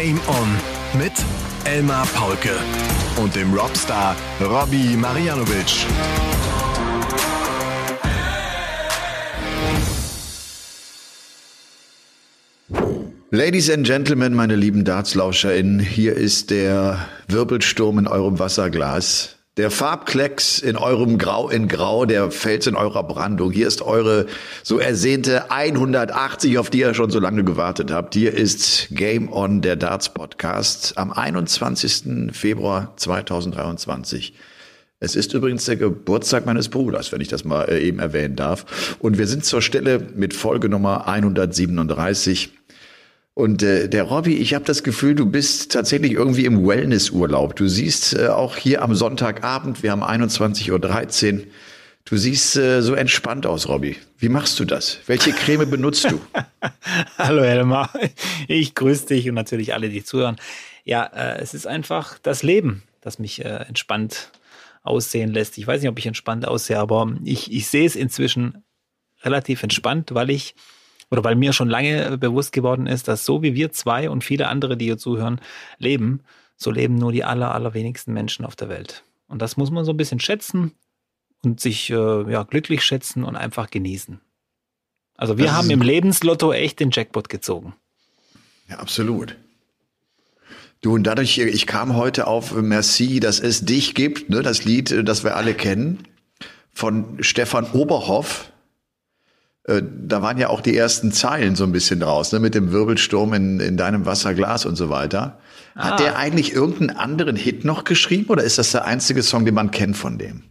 Game On mit Elmar Paulke und dem Robstar Robbie Marianovic. Ladies and Gentlemen, meine lieben DartslauscherInnen, hier ist der Wirbelsturm in eurem Wasserglas. Der Farbklecks in eurem Grau in Grau, der Fels in eurer Brandung. Hier ist eure so ersehnte 180, auf die ihr schon so lange gewartet habt. Hier ist Game On, der Darts Podcast, am 21. Februar 2023. Es ist übrigens der Geburtstag meines Bruders, wenn ich das mal äh, eben erwähnen darf. Und wir sind zur Stelle mit Folge Nummer 137. Und äh, der Robby, ich habe das Gefühl, du bist tatsächlich irgendwie im Wellnessurlaub. Du siehst äh, auch hier am Sonntagabend, wir haben 21.13 Uhr, du siehst äh, so entspannt aus, Robby. Wie machst du das? Welche Creme benutzt du? Hallo Elmar, ich grüße dich und natürlich alle, die zuhören. Ja, äh, es ist einfach das Leben, das mich äh, entspannt aussehen lässt. Ich weiß nicht, ob ich entspannt aussehe, aber ich, ich sehe es inzwischen relativ entspannt, weil ich oder weil mir schon lange bewusst geworden ist, dass so wie wir zwei und viele andere, die hier zuhören, leben, so leben nur die aller, allerwenigsten Menschen auf der Welt. Und das muss man so ein bisschen schätzen und sich äh, ja, glücklich schätzen und einfach genießen. Also wir das haben im Lebenslotto echt den Jackpot gezogen. Ja, absolut. Du, und dadurch, ich kam heute auf Merci, dass es dich gibt, ne, das Lied, das wir alle kennen, von Stefan Oberhoff. Äh, da waren ja auch die ersten Zeilen so ein bisschen draus, ne, mit dem Wirbelsturm in, in deinem Wasserglas und so weiter. Hat ah. der eigentlich irgendeinen anderen Hit noch geschrieben oder ist das der einzige Song, den man kennt von dem?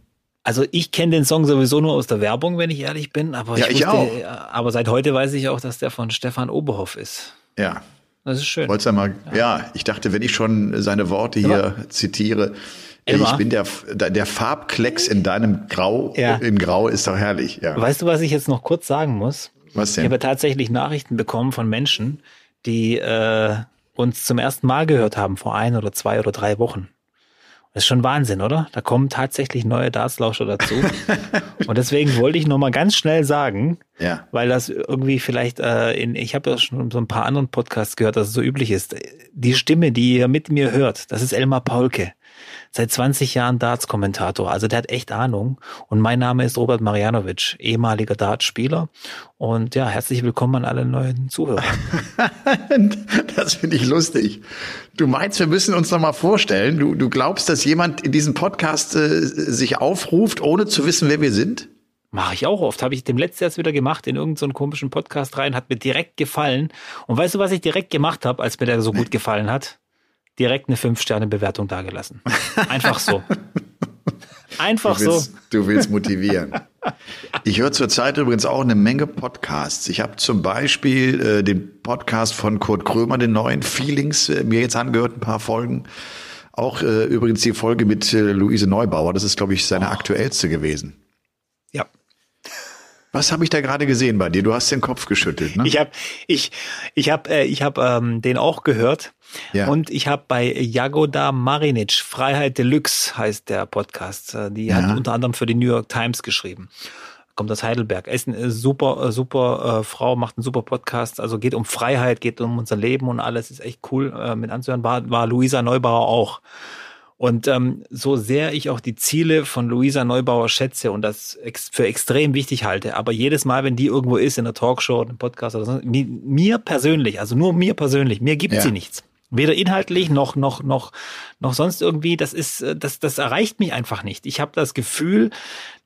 Also ich kenne den Song sowieso nur aus der Werbung, wenn ich ehrlich bin. Aber ja, ich, wusste, auch. Aber seit heute weiß ich auch, dass der von Stefan Oberhoff ist. Ja. Das ist schön. Wollt's ja mal, ja. ja, ich dachte, wenn ich schon seine Worte hier aber, zitiere, Elmar? Ich bin der, der Farbklecks in deinem Grau, ja. in Grau ist doch herrlich. Ja. Weißt du, was ich jetzt noch kurz sagen muss? Was denn? Ich habe tatsächlich Nachrichten bekommen von Menschen, die äh, uns zum ersten Mal gehört haben vor ein oder zwei oder drei Wochen. Das ist schon Wahnsinn, oder? Da kommen tatsächlich neue Dartslauscher dazu. und deswegen wollte ich noch mal ganz schnell sagen, ja. weil das irgendwie vielleicht äh, in, ich habe ja schon so ein paar anderen Podcasts gehört, dass es so üblich ist. Die Stimme, die ihr mit mir hört, das ist Elmar Paulke seit 20 Jahren Darts-Kommentator. Also der hat echt Ahnung. Und mein Name ist Robert Marianovic, ehemaliger Darts-Spieler. Und ja, herzlich willkommen an alle neuen Zuhörer. das finde ich lustig. Du meinst, wir müssen uns noch mal vorstellen, du, du glaubst, dass jemand in diesem Podcast äh, sich aufruft, ohne zu wissen, wer wir sind? Mache ich auch oft. Habe ich dem letzten erst wieder gemacht in irgendeinen so komischen Podcast rein, hat mir direkt gefallen. Und weißt du, was ich direkt gemacht habe, als mir der so gut gefallen hat? Direkt eine 5-Sterne-Bewertung dagelassen. Einfach so. Einfach du willst, so. Du willst motivieren. Ich höre zurzeit übrigens auch eine Menge Podcasts. Ich habe zum Beispiel äh, den Podcast von Kurt Krömer, den neuen Feelings, äh, mir jetzt angehört, ein paar Folgen. Auch äh, übrigens die Folge mit äh, Luise Neubauer. Das ist, glaube ich, seine oh. aktuellste gewesen. Ja. Was habe ich da gerade gesehen bei dir? Du hast den Kopf geschüttelt, ne? Ich habe ich ich habe äh, ich habe ähm, den auch gehört ja. und ich habe bei Jagoda Marinic Freiheit Deluxe heißt der Podcast. Äh, die ja. hat unter anderem für die New York Times geschrieben. Kommt aus Heidelberg. Ist eine super äh, super äh, Frau, macht einen super Podcast. Also geht um Freiheit, geht um unser Leben und alles. Ist echt cool äh, mit anzuhören. War war Luisa Neubauer auch. Und ähm, so sehr ich auch die Ziele von Luisa Neubauer schätze und das ex für extrem wichtig halte, aber jedes Mal, wenn die irgendwo ist, in einer Talkshow, einem Podcast oder so, mir, mir persönlich, also nur mir persönlich, mir gibt ja. sie nichts. Weder inhaltlich noch noch noch noch sonst irgendwie. Das ist äh, das das erreicht mich einfach nicht. Ich habe das Gefühl,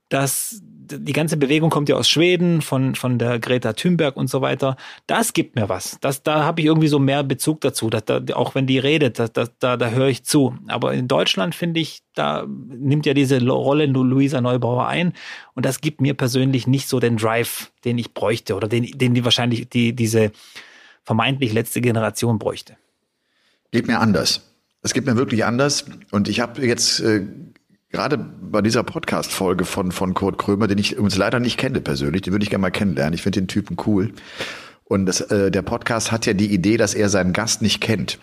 dass die ganze Bewegung kommt ja aus Schweden, von, von der Greta Thunberg und so weiter. Das gibt mir was. Das, da habe ich irgendwie so mehr Bezug dazu. Dass da, auch wenn die redet, da, da, da, da höre ich zu. Aber in Deutschland finde ich, da nimmt ja diese Rolle Luisa Neubauer ein. Und das gibt mir persönlich nicht so den Drive, den ich bräuchte oder den, den die wahrscheinlich die, diese vermeintlich letzte Generation bräuchte. Geht mir anders. Es geht mir wirklich anders. Und ich habe jetzt äh, gerade bei dieser Podcast-Folge von, von Kurt Krömer, den ich übrigens leider nicht kenne persönlich, den würde ich gerne mal kennenlernen. Ich finde den Typen cool. Und das, äh, der Podcast hat ja die Idee, dass er seinen Gast nicht kennt.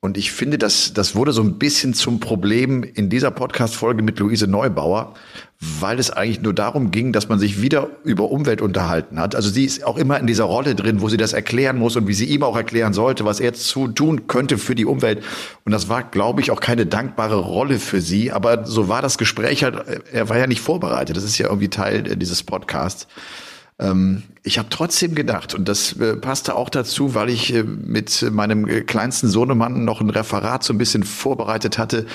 Und ich finde, das, das wurde so ein bisschen zum Problem in dieser Podcast-Folge mit Luise Neubauer, weil es eigentlich nur darum ging, dass man sich wieder über Umwelt unterhalten hat. Also sie ist auch immer in dieser Rolle drin, wo sie das erklären muss und wie sie ihm auch erklären sollte, was er zu tun könnte für die Umwelt. Und das war, glaube ich, auch keine dankbare Rolle für sie. Aber so war das Gespräch halt, er war ja nicht vorbereitet. Das ist ja irgendwie Teil dieses Podcasts. Ähm, ich habe trotzdem gedacht, und das äh, passte auch dazu, weil ich äh, mit meinem äh, kleinsten Sohnemann noch ein Referat so ein bisschen vorbereitet hatte,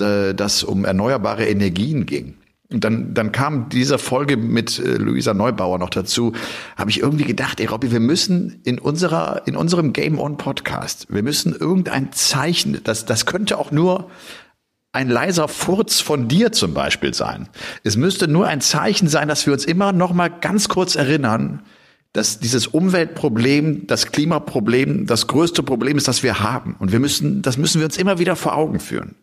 äh, das um erneuerbare Energien ging. Und dann, dann kam diese Folge mit äh, Luisa Neubauer noch dazu. Habe ich irgendwie gedacht, ey Robby, wir müssen in unserer, in unserem Game On Podcast, wir müssen irgendein Zeichen, das, das könnte auch nur ein leiser Furz von dir zum Beispiel sein. Es müsste nur ein Zeichen sein, dass wir uns immer noch mal ganz kurz erinnern, dass dieses Umweltproblem, das Klimaproblem, das größte Problem ist, das wir haben. Und wir müssen, das müssen wir uns immer wieder vor Augen führen.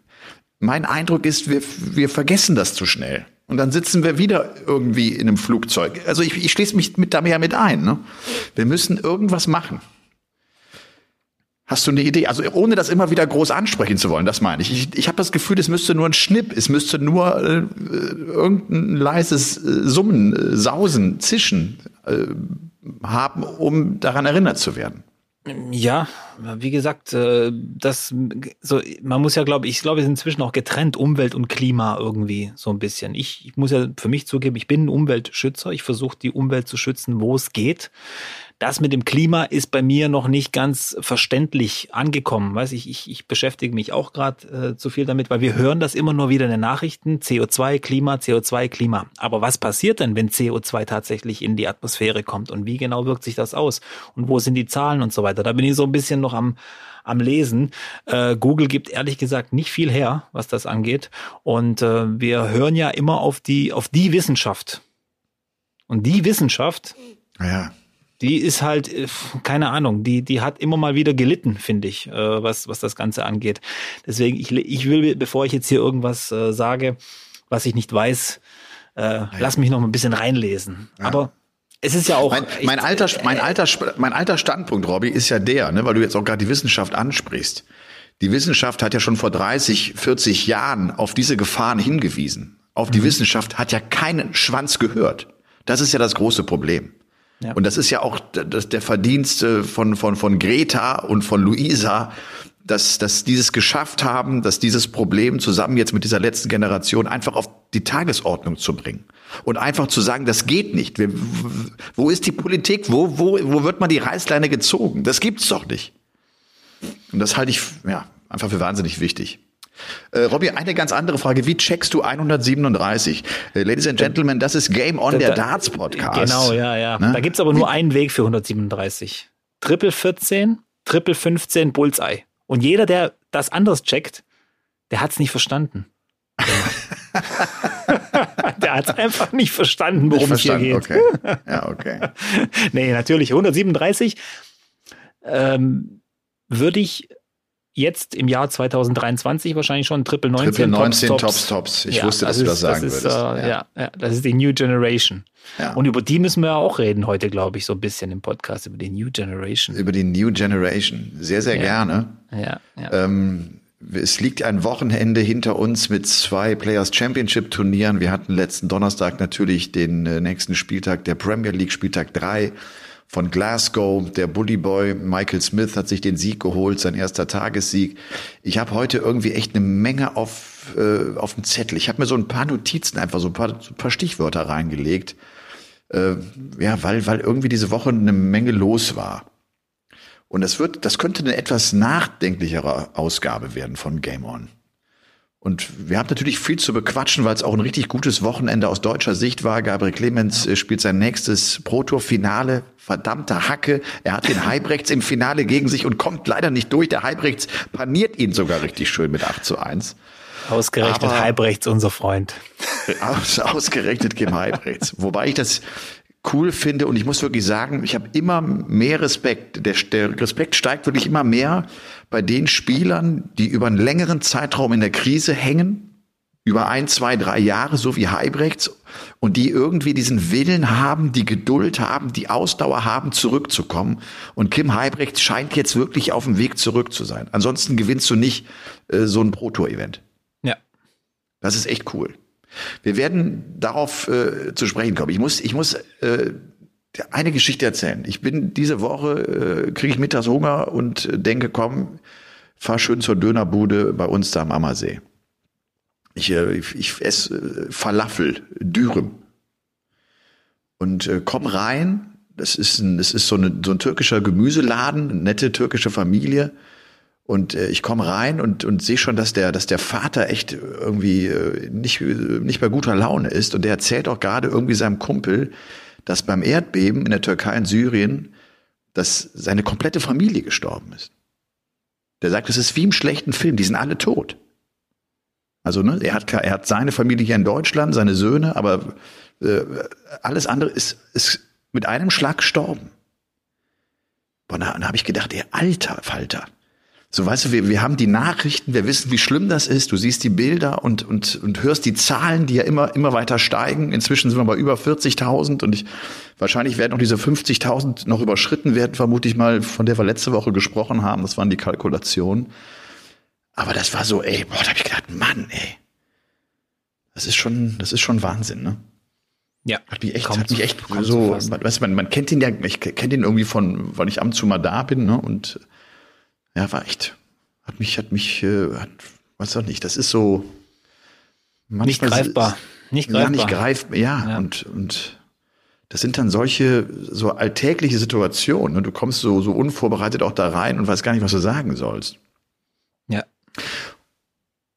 Mein Eindruck ist, wir, wir vergessen das zu schnell. Und dann sitzen wir wieder irgendwie in einem Flugzeug. Also ich, ich schließe mich mit da ja mit ein. Ne? Wir müssen irgendwas machen. Hast du eine Idee? Also ohne das immer wieder groß ansprechen zu wollen, das meine ich. Ich, ich habe das Gefühl, es müsste nur ein Schnipp, es müsste nur äh, irgendein leises äh, Summen, äh, Sausen, Zischen äh, haben, um daran erinnert zu werden. Ja, wie gesagt, äh, das so man muss ja glaube ich, glaube, es ist inzwischen auch getrennt Umwelt und Klima irgendwie so ein bisschen. Ich, ich muss ja für mich zugeben, ich bin ein Umweltschützer. Ich versuche die Umwelt zu schützen, wo es geht das mit dem Klima ist bei mir noch nicht ganz verständlich angekommen. Weiß ich, ich, ich beschäftige mich auch gerade äh, zu viel damit, weil wir hören das immer nur wieder in den Nachrichten. CO2, Klima, CO2, Klima. Aber was passiert denn, wenn CO2 tatsächlich in die Atmosphäre kommt? Und wie genau wirkt sich das aus? Und wo sind die Zahlen und so weiter? Da bin ich so ein bisschen noch am, am Lesen. Äh, Google gibt ehrlich gesagt nicht viel her, was das angeht. Und äh, wir hören ja immer auf die, auf die Wissenschaft. Und die Wissenschaft, ja die ist halt, äh, keine Ahnung, die, die hat immer mal wieder gelitten, finde ich, äh, was, was das Ganze angeht. Deswegen, ich, ich will, bevor ich jetzt hier irgendwas äh, sage, was ich nicht weiß, äh, ja. lass mich noch mal ein bisschen reinlesen. Ja. Aber es ist ja auch. Mein, mein, alter, mein, alter, mein alter Standpunkt, Robby, ist ja der, ne, weil du jetzt auch gerade die Wissenschaft ansprichst. Die Wissenschaft hat ja schon vor 30, 40 Jahren auf diese Gefahren hingewiesen. Auf die mhm. Wissenschaft hat ja keinen Schwanz gehört. Das ist ja das große Problem. Ja. Und das ist ja auch das, der Verdienst von, von, von Greta und von Luisa, dass, dass dieses geschafft haben, dass dieses Problem zusammen jetzt mit dieser letzten Generation einfach auf die Tagesordnung zu bringen. Und einfach zu sagen, das geht nicht. Wo ist die Politik? Wo, wo, wo wird man die Reißleine gezogen? Das gibt's doch nicht. Und das halte ich ja, einfach für wahnsinnig wichtig. Äh, Robby, eine ganz andere Frage. Wie checkst du 137? Äh, Ladies and Gentlemen, das ist Game On, der Darts Podcast. Genau, ja, ja. Ne? Da gibt's aber nur einen Weg für 137. Triple 14, Triple 15, Bullseye. Und jeder, der das anders checkt, der hat's nicht verstanden. der hat's einfach nicht verstanden, worum nicht es hier geht. Okay. Ja, okay. nee, natürlich. 137 ähm, würde ich jetzt im Jahr 2023 wahrscheinlich schon Triple 19. Triple 19 Tops, Tops. Tops. Ich ja, wusste, dass das du das sagen das ist, würdest. Äh, ja. ja. das ist die New Generation. Ja. Und über die müssen wir ja auch reden heute, glaube ich, so ein bisschen im Podcast, über die New Generation. Über die New Generation. Sehr, sehr gerne. Ja. Ähm, es liegt ein Wochenende hinter uns mit zwei Players Championship Turnieren. Wir hatten letzten Donnerstag natürlich den äh, nächsten Spieltag der Premier League, Spieltag drei von Glasgow. Der Bully Boy Michael Smith hat sich den Sieg geholt, sein erster Tagessieg. Ich habe heute irgendwie echt eine Menge auf, äh, auf dem Zettel. Ich habe mir so ein paar Notizen, einfach so ein paar, so ein paar Stichwörter reingelegt. Äh, ja, weil, weil irgendwie diese Woche eine Menge los war. Und das wird, das könnte eine etwas nachdenklichere Ausgabe werden von Game On. Und wir haben natürlich viel zu bequatschen, weil es auch ein richtig gutes Wochenende aus deutscher Sicht war. Gabriel Clemens äh, spielt sein nächstes Pro-Tour-Finale. Verdammter Hacke. Er hat den Heibrechts im Finale gegen sich und kommt leider nicht durch. Der Heibrechts paniert ihn sogar richtig schön mit 8 zu 1. Ausgerechnet Aber, Heibrechts, unser Freund. Aus, ausgerechnet Kim Heibrechts. Wobei ich das cool finde und ich muss wirklich sagen, ich habe immer mehr Respekt. Der, der Respekt steigt wirklich immer mehr bei den Spielern, die über einen längeren Zeitraum in der Krise hängen über ein, zwei, drei Jahre, so wie Heibrechts, und die irgendwie diesen Willen haben, die Geduld haben, die Ausdauer haben, zurückzukommen. Und Kim Heibrechts scheint jetzt wirklich auf dem Weg zurück zu sein. Ansonsten gewinnst du nicht äh, so ein Pro-Tour-Event. Ja. Das ist echt cool. Wir werden darauf äh, zu sprechen kommen. Ich muss, ich muss äh, eine Geschichte erzählen. Ich bin diese Woche, äh, kriege ich mittags Hunger und denke, komm, fahr schön zur Dönerbude bei uns da am Ammersee. Ich, äh, ich, ich esse äh, Falafel, Dürüm. Und äh, komm rein. Das ist, ein, das ist so, eine, so ein türkischer Gemüseladen, eine nette türkische Familie. Und äh, ich komme rein und, und sehe schon, dass der, dass der Vater echt irgendwie äh, nicht, nicht bei guter Laune ist. Und der erzählt auch gerade irgendwie seinem Kumpel, dass beim Erdbeben in der Türkei und Syrien, dass seine komplette Familie gestorben ist. Der sagt, es ist wie im schlechten Film, die sind alle tot. Also ne, er hat er hat seine Familie hier in Deutschland, seine Söhne, aber äh, alles andere ist, ist mit einem Schlag gestorben. Boah, da, da habe ich gedacht, ey, alter Falter. So, weißt du, wir, wir haben die Nachrichten, wir wissen, wie schlimm das ist. Du siehst die Bilder und, und, und hörst die Zahlen, die ja immer, immer weiter steigen. Inzwischen sind wir bei über 40.000 und ich, wahrscheinlich werden auch diese 50.000 noch überschritten werden, vermute ich mal, von der wir letzte Woche gesprochen haben. Das waren die Kalkulationen. Aber das war so, ey, boah, da hab ich gedacht, Mann, ey. Das ist schon, das ist schon Wahnsinn, ne? Ja. Hat mich echt, hat mich echt so, weißt du, man, man kennt ihn ja, ich kenne ihn irgendwie von, weil ich ab und zu mal da bin, ne? Und ja, war echt, hat mich, hat mich, äh, hat, weiß auch nicht, das ist so nicht greifbar, nicht greifbar. Ja, nicht greifbar, ja, ja. und und das sind dann solche so alltägliche Situationen. Und du kommst so so unvorbereitet auch da rein und weißt gar nicht, was du sagen sollst. Ja.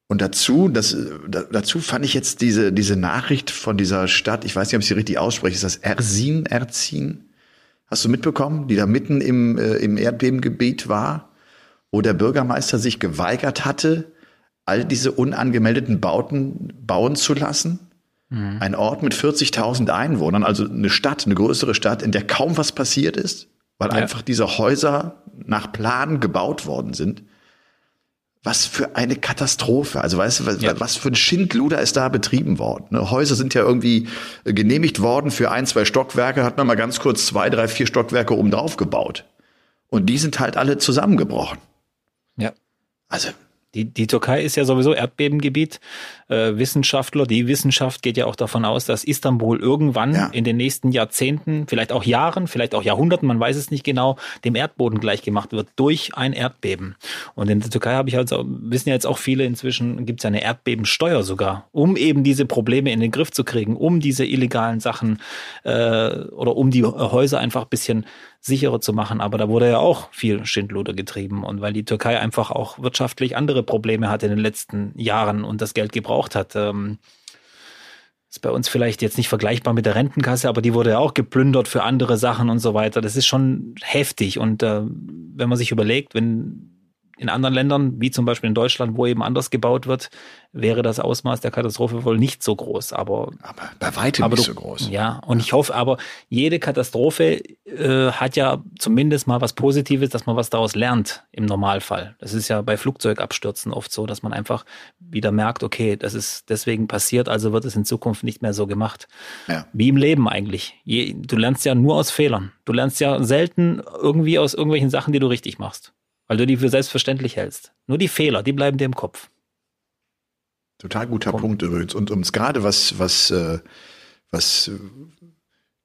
Und dazu, das, dazu fand ich jetzt diese, diese Nachricht von dieser Stadt, ich weiß nicht, ob ich sie richtig ausspreche, ist das Erzin, Erzin? Hast du mitbekommen, die da mitten im, äh, im Erdbebengebiet war? Wo der Bürgermeister sich geweigert hatte, all diese unangemeldeten Bauten bauen zu lassen. Mhm. Ein Ort mit 40.000 Einwohnern, also eine Stadt, eine größere Stadt, in der kaum was passiert ist, weil ja. einfach diese Häuser nach Plan gebaut worden sind. Was für eine Katastrophe. Also weißt du, was, ja. was für ein Schindluder ist da betrieben worden. Ne? Häuser sind ja irgendwie genehmigt worden für ein, zwei Stockwerke, hat man mal ganz kurz zwei, drei, vier Stockwerke oben drauf gebaut. Und die sind halt alle zusammengebrochen. Also die, die Türkei ist ja sowieso Erdbebengebiet. Äh, Wissenschaftler, die Wissenschaft geht ja auch davon aus, dass Istanbul irgendwann ja. in den nächsten Jahrzehnten, vielleicht auch Jahren, vielleicht auch Jahrhunderten, man weiß es nicht genau, dem Erdboden gleichgemacht wird durch ein Erdbeben. Und in der Türkei habe ich also, wissen ja jetzt auch viele inzwischen, gibt es ja eine Erdbebensteuer sogar, um eben diese Probleme in den Griff zu kriegen, um diese illegalen Sachen äh, oder um die Häuser einfach bisschen sicherer zu machen. Aber da wurde ja auch viel Schindluder getrieben. Und weil die Türkei einfach auch wirtschaftlich andere Probleme hatte in den letzten Jahren und das Geld gebraucht hat, ähm, ist bei uns vielleicht jetzt nicht vergleichbar mit der Rentenkasse, aber die wurde ja auch geplündert für andere Sachen und so weiter. Das ist schon heftig. Und äh, wenn man sich überlegt, wenn in anderen Ländern, wie zum Beispiel in Deutschland, wo eben anders gebaut wird, wäre das Ausmaß der Katastrophe wohl nicht so groß. Aber, aber bei weitem aber nicht so groß. Ja, und ich hoffe aber, jede Katastrophe äh, hat ja zumindest mal was Positives, dass man was daraus lernt im Normalfall. Das ist ja bei Flugzeugabstürzen oft so, dass man einfach wieder merkt, okay, das ist deswegen passiert, also wird es in Zukunft nicht mehr so gemacht. Ja. Wie im Leben eigentlich. Je, du lernst ja nur aus Fehlern. Du lernst ja selten irgendwie aus irgendwelchen Sachen, die du richtig machst weil du die für selbstverständlich hältst. Nur die Fehler, die bleiben dir im Kopf. Total guter Punkt, Punkt übrigens. Und ums gerade was, was, äh, was,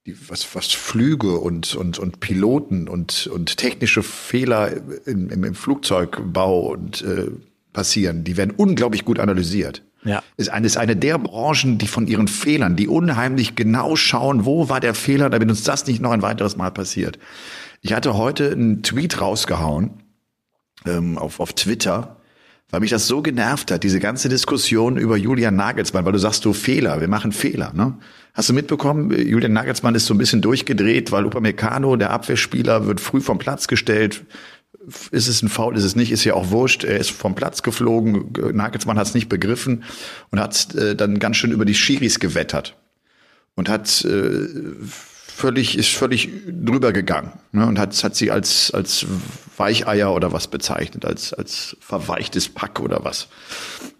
die, was, was Flüge und, und, und Piloten und, und technische Fehler im, im, im Flugzeugbau und äh, passieren, die werden unglaublich gut analysiert. Ja. Ist eine, ist eine der Branchen, die von ihren Fehlern, die unheimlich genau schauen, wo war der Fehler, damit uns das nicht noch ein weiteres Mal passiert. Ich hatte heute einen Tweet rausgehauen, ähm, auf, auf Twitter, weil mich das so genervt hat, diese ganze Diskussion über Julian Nagelsmann, weil du sagst, du Fehler, wir machen Fehler, ne? Hast du mitbekommen, Julian Nagelsmann ist so ein bisschen durchgedreht, weil Upamecano, der Abwehrspieler, wird früh vom Platz gestellt. Ist es ein Foul, ist es nicht, ist ja auch wurscht. Er ist vom Platz geflogen, Nagelsmann hat es nicht begriffen und hat äh, dann ganz schön über die Schiris gewettert und hat äh, völlig, ist völlig drüber gegangen ne, und hat, hat sie als, als Weicheier oder was bezeichnet, als, als verweichtes Pack oder was.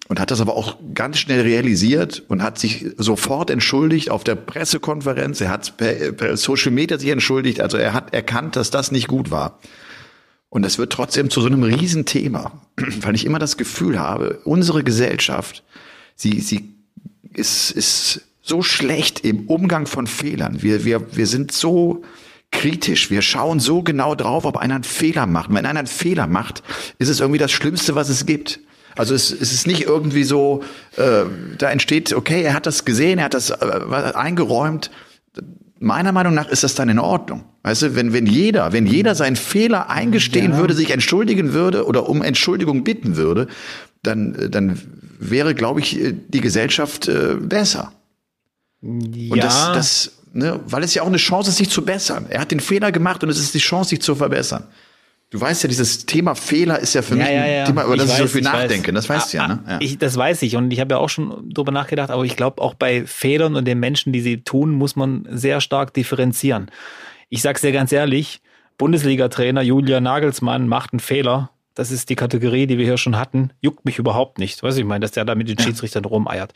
und hat das aber auch ganz schnell realisiert und hat sich sofort entschuldigt auf der Pressekonferenz. Er hat per, per Social Media sich entschuldigt. Also er hat erkannt, dass das nicht gut war. Und das wird trotzdem zu so einem Riesenthema, weil ich immer das Gefühl habe, unsere Gesellschaft, sie, sie ist, ist so schlecht im Umgang von Fehlern. Wir, wir, wir sind so kritisch. Wir schauen so genau drauf, ob einer einen Fehler macht. wenn einer einen Fehler macht, ist es irgendwie das Schlimmste, was es gibt. Also es, es ist nicht irgendwie so, äh, da entsteht, okay, er hat das gesehen, er hat das äh, eingeräumt. Meiner Meinung nach ist das dann in Ordnung. Weißt du, wenn, wenn jeder, wenn jeder seinen Fehler eingestehen ja. würde, sich entschuldigen würde oder um Entschuldigung bitten würde, dann, dann wäre, glaube ich, die Gesellschaft äh, besser. Ja. Und das, das, ne, weil es ja auch eine Chance ist, sich zu bessern. Er hat den Fehler gemacht und es ist die Chance, sich zu verbessern. Du weißt ja, dieses Thema Fehler ist ja für mich ja, ja, ein Thema, über das ich, ich so viel nachdenke. Weiß. Das weißt du ja, ne? Ja. Ich, das weiß ich und ich habe ja auch schon drüber nachgedacht, aber ich glaube, auch bei Fehlern und den Menschen, die sie tun, muss man sehr stark differenzieren. Ich sag's dir ganz ehrlich, Bundesliga-Trainer Julian Nagelsmann macht einen Fehler. Das ist die Kategorie, die wir hier schon hatten. Juckt mich überhaupt nicht. Weiß ich meine, dass der da mit den Schiedsrichtern rumeiert.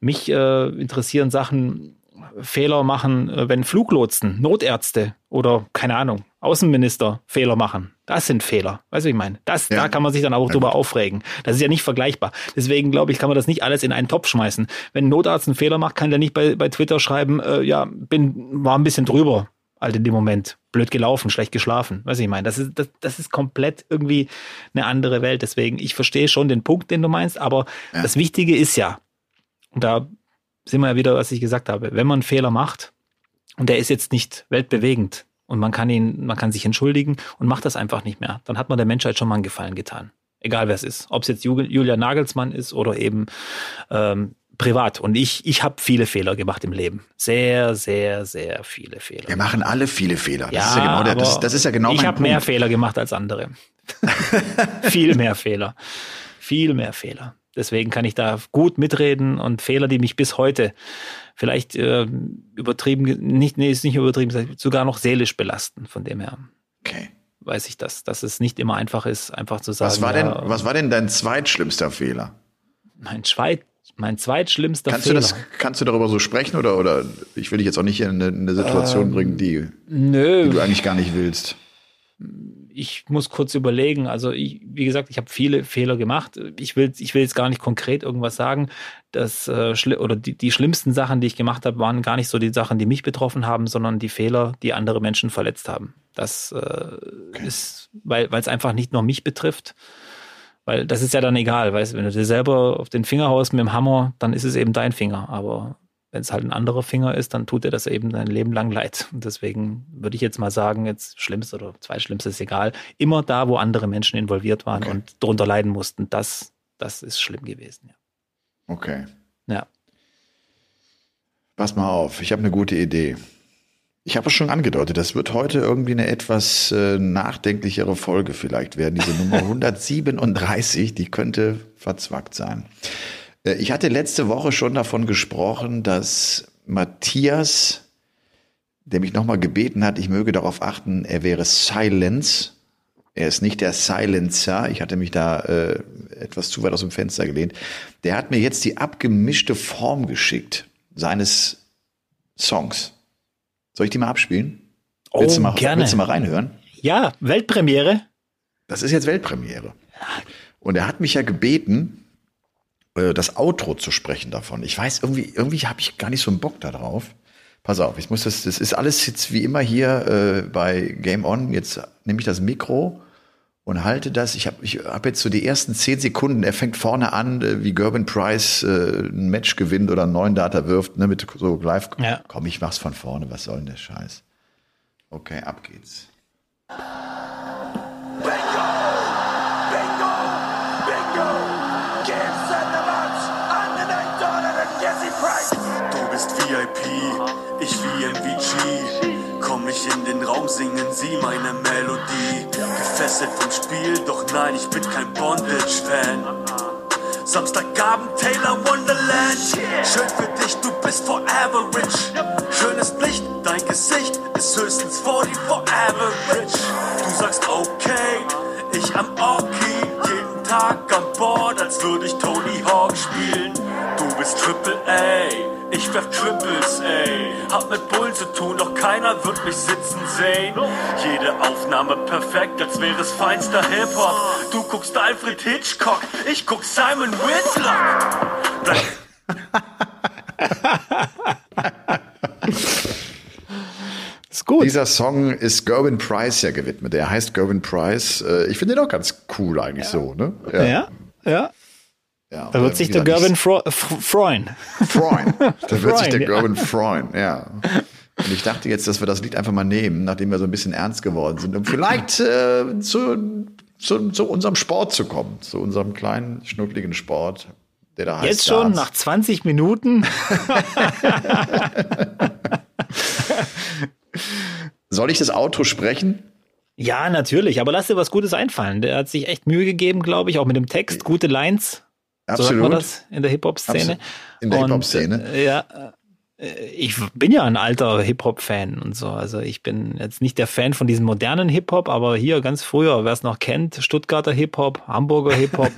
Mich äh, interessieren Sachen, Fehler machen, äh, wenn Fluglotsen, Notärzte oder keine Ahnung, Außenminister Fehler machen. Das sind Fehler. Weißt du, ich meine? Das, ja. da kann man sich dann auch ja. drüber aufregen. Das ist ja nicht vergleichbar. Deswegen glaube ich, kann man das nicht alles in einen Topf schmeißen. Wenn ein Notarzt einen Fehler macht, kann der nicht bei, bei Twitter schreiben, äh, ja, bin, war ein bisschen drüber. Halt in dem Moment. Blöd gelaufen, schlecht geschlafen. Weißt du, ich meine? Das ist, das, das ist komplett irgendwie eine andere Welt. Deswegen, ich verstehe schon den Punkt, den du meinst, aber ja. das Wichtige ist ja, und da sind wir ja wieder, was ich gesagt habe, wenn man einen Fehler macht und der ist jetzt nicht weltbewegend, und man kann ihn, man kann sich entschuldigen und macht das einfach nicht mehr. Dann hat man der Menschheit schon mal einen Gefallen getan. Egal wer es ist. Ob es jetzt Julia Nagelsmann ist oder eben ähm, privat. Und ich, ich habe viele Fehler gemacht im Leben. Sehr, sehr, sehr viele Fehler. Wir machen alle viele Fehler. Das ja, ist ja genau der, das, das ist ja genau Ich habe mehr Fehler gemacht als andere. Viel mehr Fehler. Viel mehr Fehler. Deswegen kann ich da gut mitreden und Fehler, die mich bis heute vielleicht äh, übertrieben, nicht, nee, ist nicht übertrieben, sogar noch seelisch belasten, von dem her. Okay. Weiß ich das, dass es nicht immer einfach ist, einfach zu sagen. Was war denn, ja, was war denn dein zweitschlimmster Fehler? Mein zweit, mein zweitschlimmster kannst Fehler. Du das, kannst du darüber so sprechen oder, oder ich will dich jetzt auch nicht in eine, eine Situation ähm, bringen, die, nö. die du eigentlich gar nicht willst? ich muss kurz überlegen. Also ich, wie gesagt, ich habe viele Fehler gemacht. Ich will, ich will jetzt gar nicht konkret irgendwas sagen. Das äh, oder die, die schlimmsten Sachen, die ich gemacht habe, waren gar nicht so die Sachen, die mich betroffen haben, sondern die Fehler, die andere Menschen verletzt haben. Das äh, okay. ist, weil es einfach nicht nur mich betrifft. Weil das ist ja dann egal, weißt wenn du dir selber auf den Finger haust mit dem Hammer, dann ist es eben dein Finger. Aber wenn es halt ein anderer Finger ist, dann tut er das eben sein Leben lang leid. Und deswegen würde ich jetzt mal sagen, jetzt schlimmste oder zweitschlimmste ist egal. Immer da, wo andere Menschen involviert waren okay. und darunter leiden mussten, das, das ist schlimm gewesen. Ja. Okay. Ja. Pass mal auf, ich habe eine gute Idee. Ich habe es schon angedeutet, das wird heute irgendwie eine etwas äh, nachdenklichere Folge vielleicht werden. Diese Nummer 137, die könnte verzwackt sein. Äh, ich hatte letzte Woche schon davon gesprochen, dass Matthias, der mich nochmal gebeten hat, ich möge darauf achten, er wäre Silence. Er ist nicht der Silencer. Ich hatte mich da äh, etwas zu weit aus dem Fenster gelehnt. Der hat mir jetzt die abgemischte Form geschickt seines Songs. Soll ich die mal abspielen? Oh, willst du mal, gerne. Willst du mal reinhören? Ja, Weltpremiere. Das ist jetzt Weltpremiere. Und er hat mich ja gebeten, äh, das Outro zu sprechen davon. Ich weiß, irgendwie, irgendwie habe ich gar nicht so einen Bock da drauf. Pass auf, ich muss das, das ist alles jetzt wie immer hier äh, bei Game On. Jetzt nehme ich das Mikro und halte das. Ich habe ich hab jetzt so die ersten zehn Sekunden. Er fängt vorne an, äh, wie Gerben Price äh, ein Match gewinnt oder einen neuen Data wirft, ne, mit so live. Ja. Komm, ich mach's von vorne. Was soll denn der Scheiß? Okay, ab geht's. ich wie MVG. Komm ich in den Raum, singen sie meine Melodie. Gefesselt vom Spiel, doch nein, ich bin kein Bondage-Fan. Samstagabend Taylor Wonderland. Schön für dich, du bist forever rich. Schönes Licht, dein Gesicht ist höchstens 40 for average. Du sagst okay, ich am Orky. Jeden Tag an Bord, als würde ich Tony Hawk spielen. Ich werf Triples, ey. Hab mit Bullen zu tun, doch keiner wird mich sitzen sehen. Jede Aufnahme perfekt, als wäre es feinster Hip-Hop. Du guckst Alfred Hitchcock, ich guck Simon Whitlock. Ist gut. Dieser Song ist Gerwin Price ja gewidmet. Der heißt Gerwin Price. Äh, ich finde den auch ganz cool eigentlich ja. so, ne? Ja, ja. ja. Ja da wird sich der Gerwin freuen. Freuen. Da wird sich der Gerwin freuen, ja. Und ich dachte jetzt, dass wir das Lied einfach mal nehmen, nachdem wir so ein bisschen ernst geworden sind, um vielleicht äh, zu, zu, zu unserem Sport zu kommen, zu unserem kleinen, schnuckligen Sport, der da heißt. Jetzt schon, Darts. nach 20 Minuten. Soll ich das Auto sprechen? Ja, natürlich, aber lass dir was Gutes einfallen. Der hat sich echt Mühe gegeben, glaube ich, auch mit dem Text, gute Lines. Absolut. So sagt man das in der Hip-Hop-Szene. In der Hip-Hop-Szene. Äh, ja, äh, ich bin ja ein alter Hip-Hop-Fan und so. Also ich bin jetzt nicht der Fan von diesem modernen Hip-Hop, aber hier ganz früher, wer es noch kennt, Stuttgarter Hip-Hop, Hamburger Hip-Hop,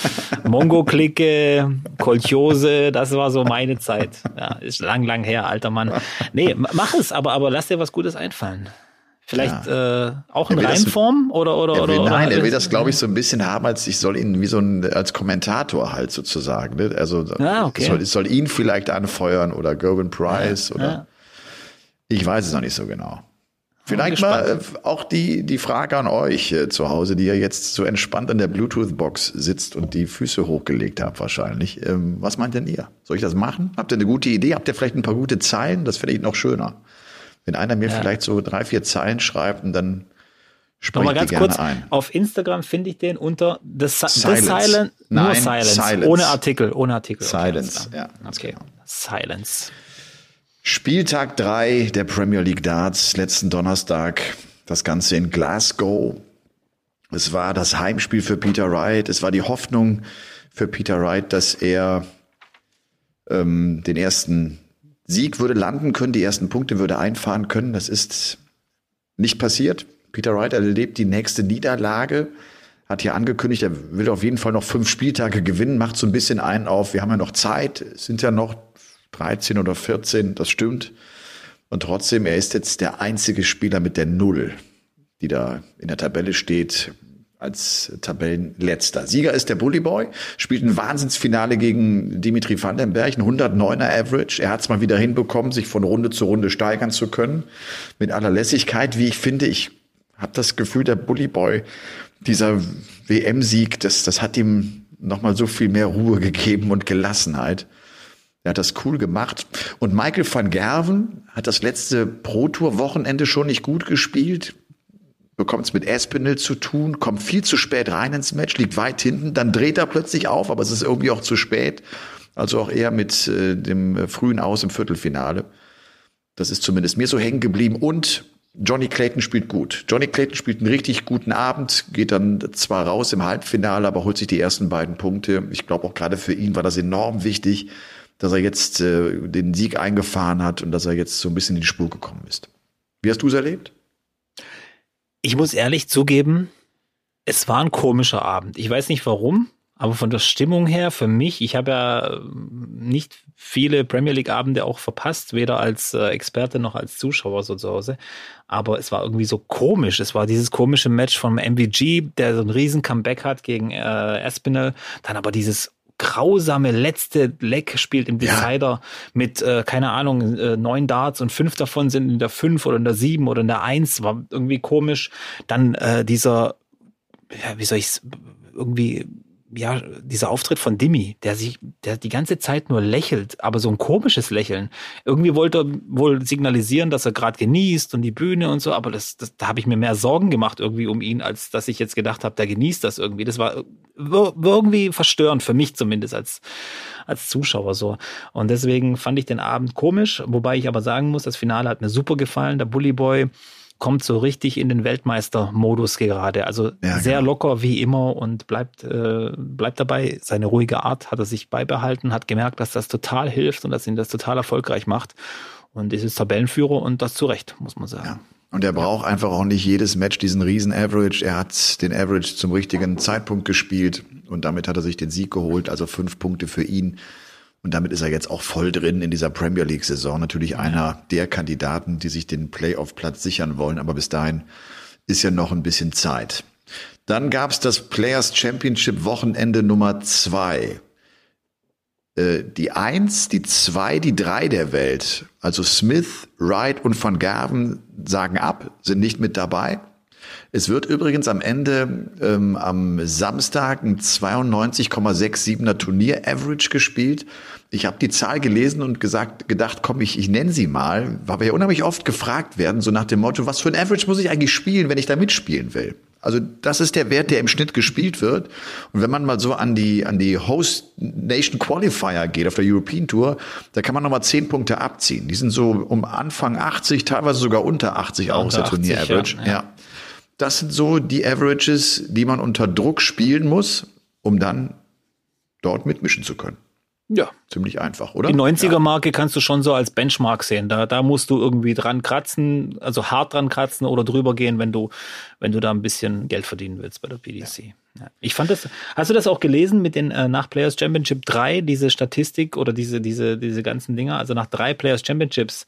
Mongo-Clique, Kolchose, das war so meine Zeit. Ja, ist lang, lang her, alter Mann. Nee, mach es, aber, aber lass dir was Gutes einfallen. Vielleicht ja. äh, auch in Reimform oder oder will, oder Nein, er will das, glaube ich, so ein bisschen haben, als ich soll ihn wie so ein als Kommentator halt sozusagen. Ne? Also ah, okay. soll, soll ihn vielleicht anfeuern oder Gerwin Price ja, oder ja. ich weiß es noch nicht so genau. Vielleicht mal äh, auch die, die Frage an euch äh, zu Hause, die ihr jetzt so entspannt an der Bluetooth-Box sitzt und die Füße hochgelegt habt wahrscheinlich. Ähm, was meint denn ihr? Soll ich das machen? Habt ihr eine gute Idee? Habt ihr vielleicht ein paar gute Zeilen? Das finde ich noch schöner. Wenn einer mir ja. vielleicht so drei, vier Zeilen schreibt und dann spreche ich die gerne kurz, ein. Auf Instagram finde ich den unter The, Silence. The Silent, Nein, nur Silence, Silence, ohne Artikel, ohne Artikel. Silence, ja. Okay, genau. Silence. Spieltag 3 der Premier League Darts, letzten Donnerstag. Das Ganze in Glasgow. Es war das Heimspiel für Peter Wright. Es war die Hoffnung für Peter Wright, dass er ähm, den ersten Sieg würde landen können, die ersten Punkte würde einfahren können. Das ist nicht passiert. Peter Wright erlebt die nächste Niederlage, hat hier angekündigt, er will auf jeden Fall noch fünf Spieltage gewinnen, macht so ein bisschen einen auf, wir haben ja noch Zeit, sind ja noch 13 oder 14, das stimmt. Und trotzdem, er ist jetzt der einzige Spieler mit der Null, die da in der Tabelle steht als Tabellenletzter. Sieger ist der Bully Boy, spielt ein Wahnsinnsfinale gegen Dimitri Vandenberg, ein 109er Average. Er hat es mal wieder hinbekommen, sich von Runde zu Runde steigern zu können. Mit aller Lässigkeit, wie ich finde. Ich habe das Gefühl, der Bully Boy, dieser WM-Sieg, das, das hat ihm nochmal so viel mehr Ruhe gegeben und Gelassenheit. Er hat das cool gemacht. Und Michael van Gerven hat das letzte Pro-Tour-Wochenende schon nicht gut gespielt bekommt es mit Espinel zu tun, kommt viel zu spät rein ins Match, liegt weit hinten, dann dreht er plötzlich auf, aber es ist irgendwie auch zu spät. Also auch eher mit äh, dem äh, frühen Aus im Viertelfinale. Das ist zumindest mir so hängen geblieben. Und Johnny Clayton spielt gut. Johnny Clayton spielt einen richtig guten Abend, geht dann zwar raus im Halbfinale, aber holt sich die ersten beiden Punkte. Ich glaube auch gerade für ihn war das enorm wichtig, dass er jetzt äh, den Sieg eingefahren hat und dass er jetzt so ein bisschen in die Spur gekommen ist. Wie hast du es erlebt? Ich muss ehrlich zugeben, es war ein komischer Abend. Ich weiß nicht warum, aber von der Stimmung her für mich, ich habe ja ähm, nicht viele Premier League Abende auch verpasst, weder als äh, Experte noch als Zuschauer so zu Hause. Aber es war irgendwie so komisch. Es war dieses komische Match vom MVG, der so ein riesen Comeback hat gegen äh, Espinel. Dann aber dieses grausame letzte Leck spielt im Decider ja. mit, äh, keine Ahnung, äh, neun Darts und fünf davon sind in der fünf oder in der sieben oder in der eins, war irgendwie komisch. Dann äh, dieser, ja, wie soll ich irgendwie ja, dieser Auftritt von Dimi, der sich, der die ganze Zeit nur lächelt, aber so ein komisches Lächeln. Irgendwie wollte er wohl signalisieren, dass er gerade genießt und die Bühne und so, aber das, das da habe ich mir mehr Sorgen gemacht irgendwie um ihn, als dass ich jetzt gedacht habe, der genießt das irgendwie. Das war irgendwie verstörend für mich zumindest als als Zuschauer so. Und deswegen fand ich den Abend komisch, wobei ich aber sagen muss, das Finale hat mir super gefallen. Der Bully Boy kommt so richtig in den Weltmeister-Modus gerade. Also ja, sehr genau. locker wie immer und bleibt, äh, bleibt dabei. Seine ruhige Art hat er sich beibehalten, hat gemerkt, dass das total hilft und dass ihn das total erfolgreich macht. Und ist jetzt Tabellenführer und das zu Recht, muss man sagen. Ja. Und er braucht ja. einfach auch nicht jedes Match diesen riesen Average. Er hat den Average zum richtigen Zeitpunkt gespielt und damit hat er sich den Sieg geholt. Also fünf Punkte für ihn. Und damit ist er jetzt auch voll drin in dieser Premier League-Saison. Natürlich ja. einer der Kandidaten, die sich den Playoff-Platz sichern wollen. Aber bis dahin ist ja noch ein bisschen Zeit. Dann gab es das Players Championship Wochenende Nummer zwei. Äh, die eins, die zwei, die drei der Welt, also Smith, Wright und Van Gerven sagen ab, sind nicht mit dabei. Es wird übrigens am Ende ähm, am Samstag ein 92,67er Turnier-Average gespielt. Ich habe die Zahl gelesen und gesagt, gedacht, komm, ich, ich nenne sie mal, weil wir ja unheimlich oft gefragt werden, so nach dem Motto, was für ein Average muss ich eigentlich spielen, wenn ich da mitspielen will? Also das ist der Wert, der im Schnitt gespielt wird. Und wenn man mal so an die an die Host Nation Qualifier geht auf der European Tour, da kann man nochmal zehn Punkte abziehen. Die sind so um Anfang 80, teilweise sogar unter 80 auch der Turnier Average. Ja, ja. ja. Das sind so die Averages, die man unter Druck spielen muss, um dann dort mitmischen zu können. Ja. Ziemlich einfach, oder? Die 90er-Marke ja. kannst du schon so als Benchmark sehen. Da, da musst du irgendwie dran kratzen, also hart dran kratzen oder drüber gehen, wenn du, wenn du da ein bisschen Geld verdienen willst bei der PDC. Ja. Ja. Ich fand das, hast du das auch gelesen mit den äh, nach Players Championship 3, diese Statistik oder diese, diese, diese ganzen Dinger? Also nach drei Players Championships,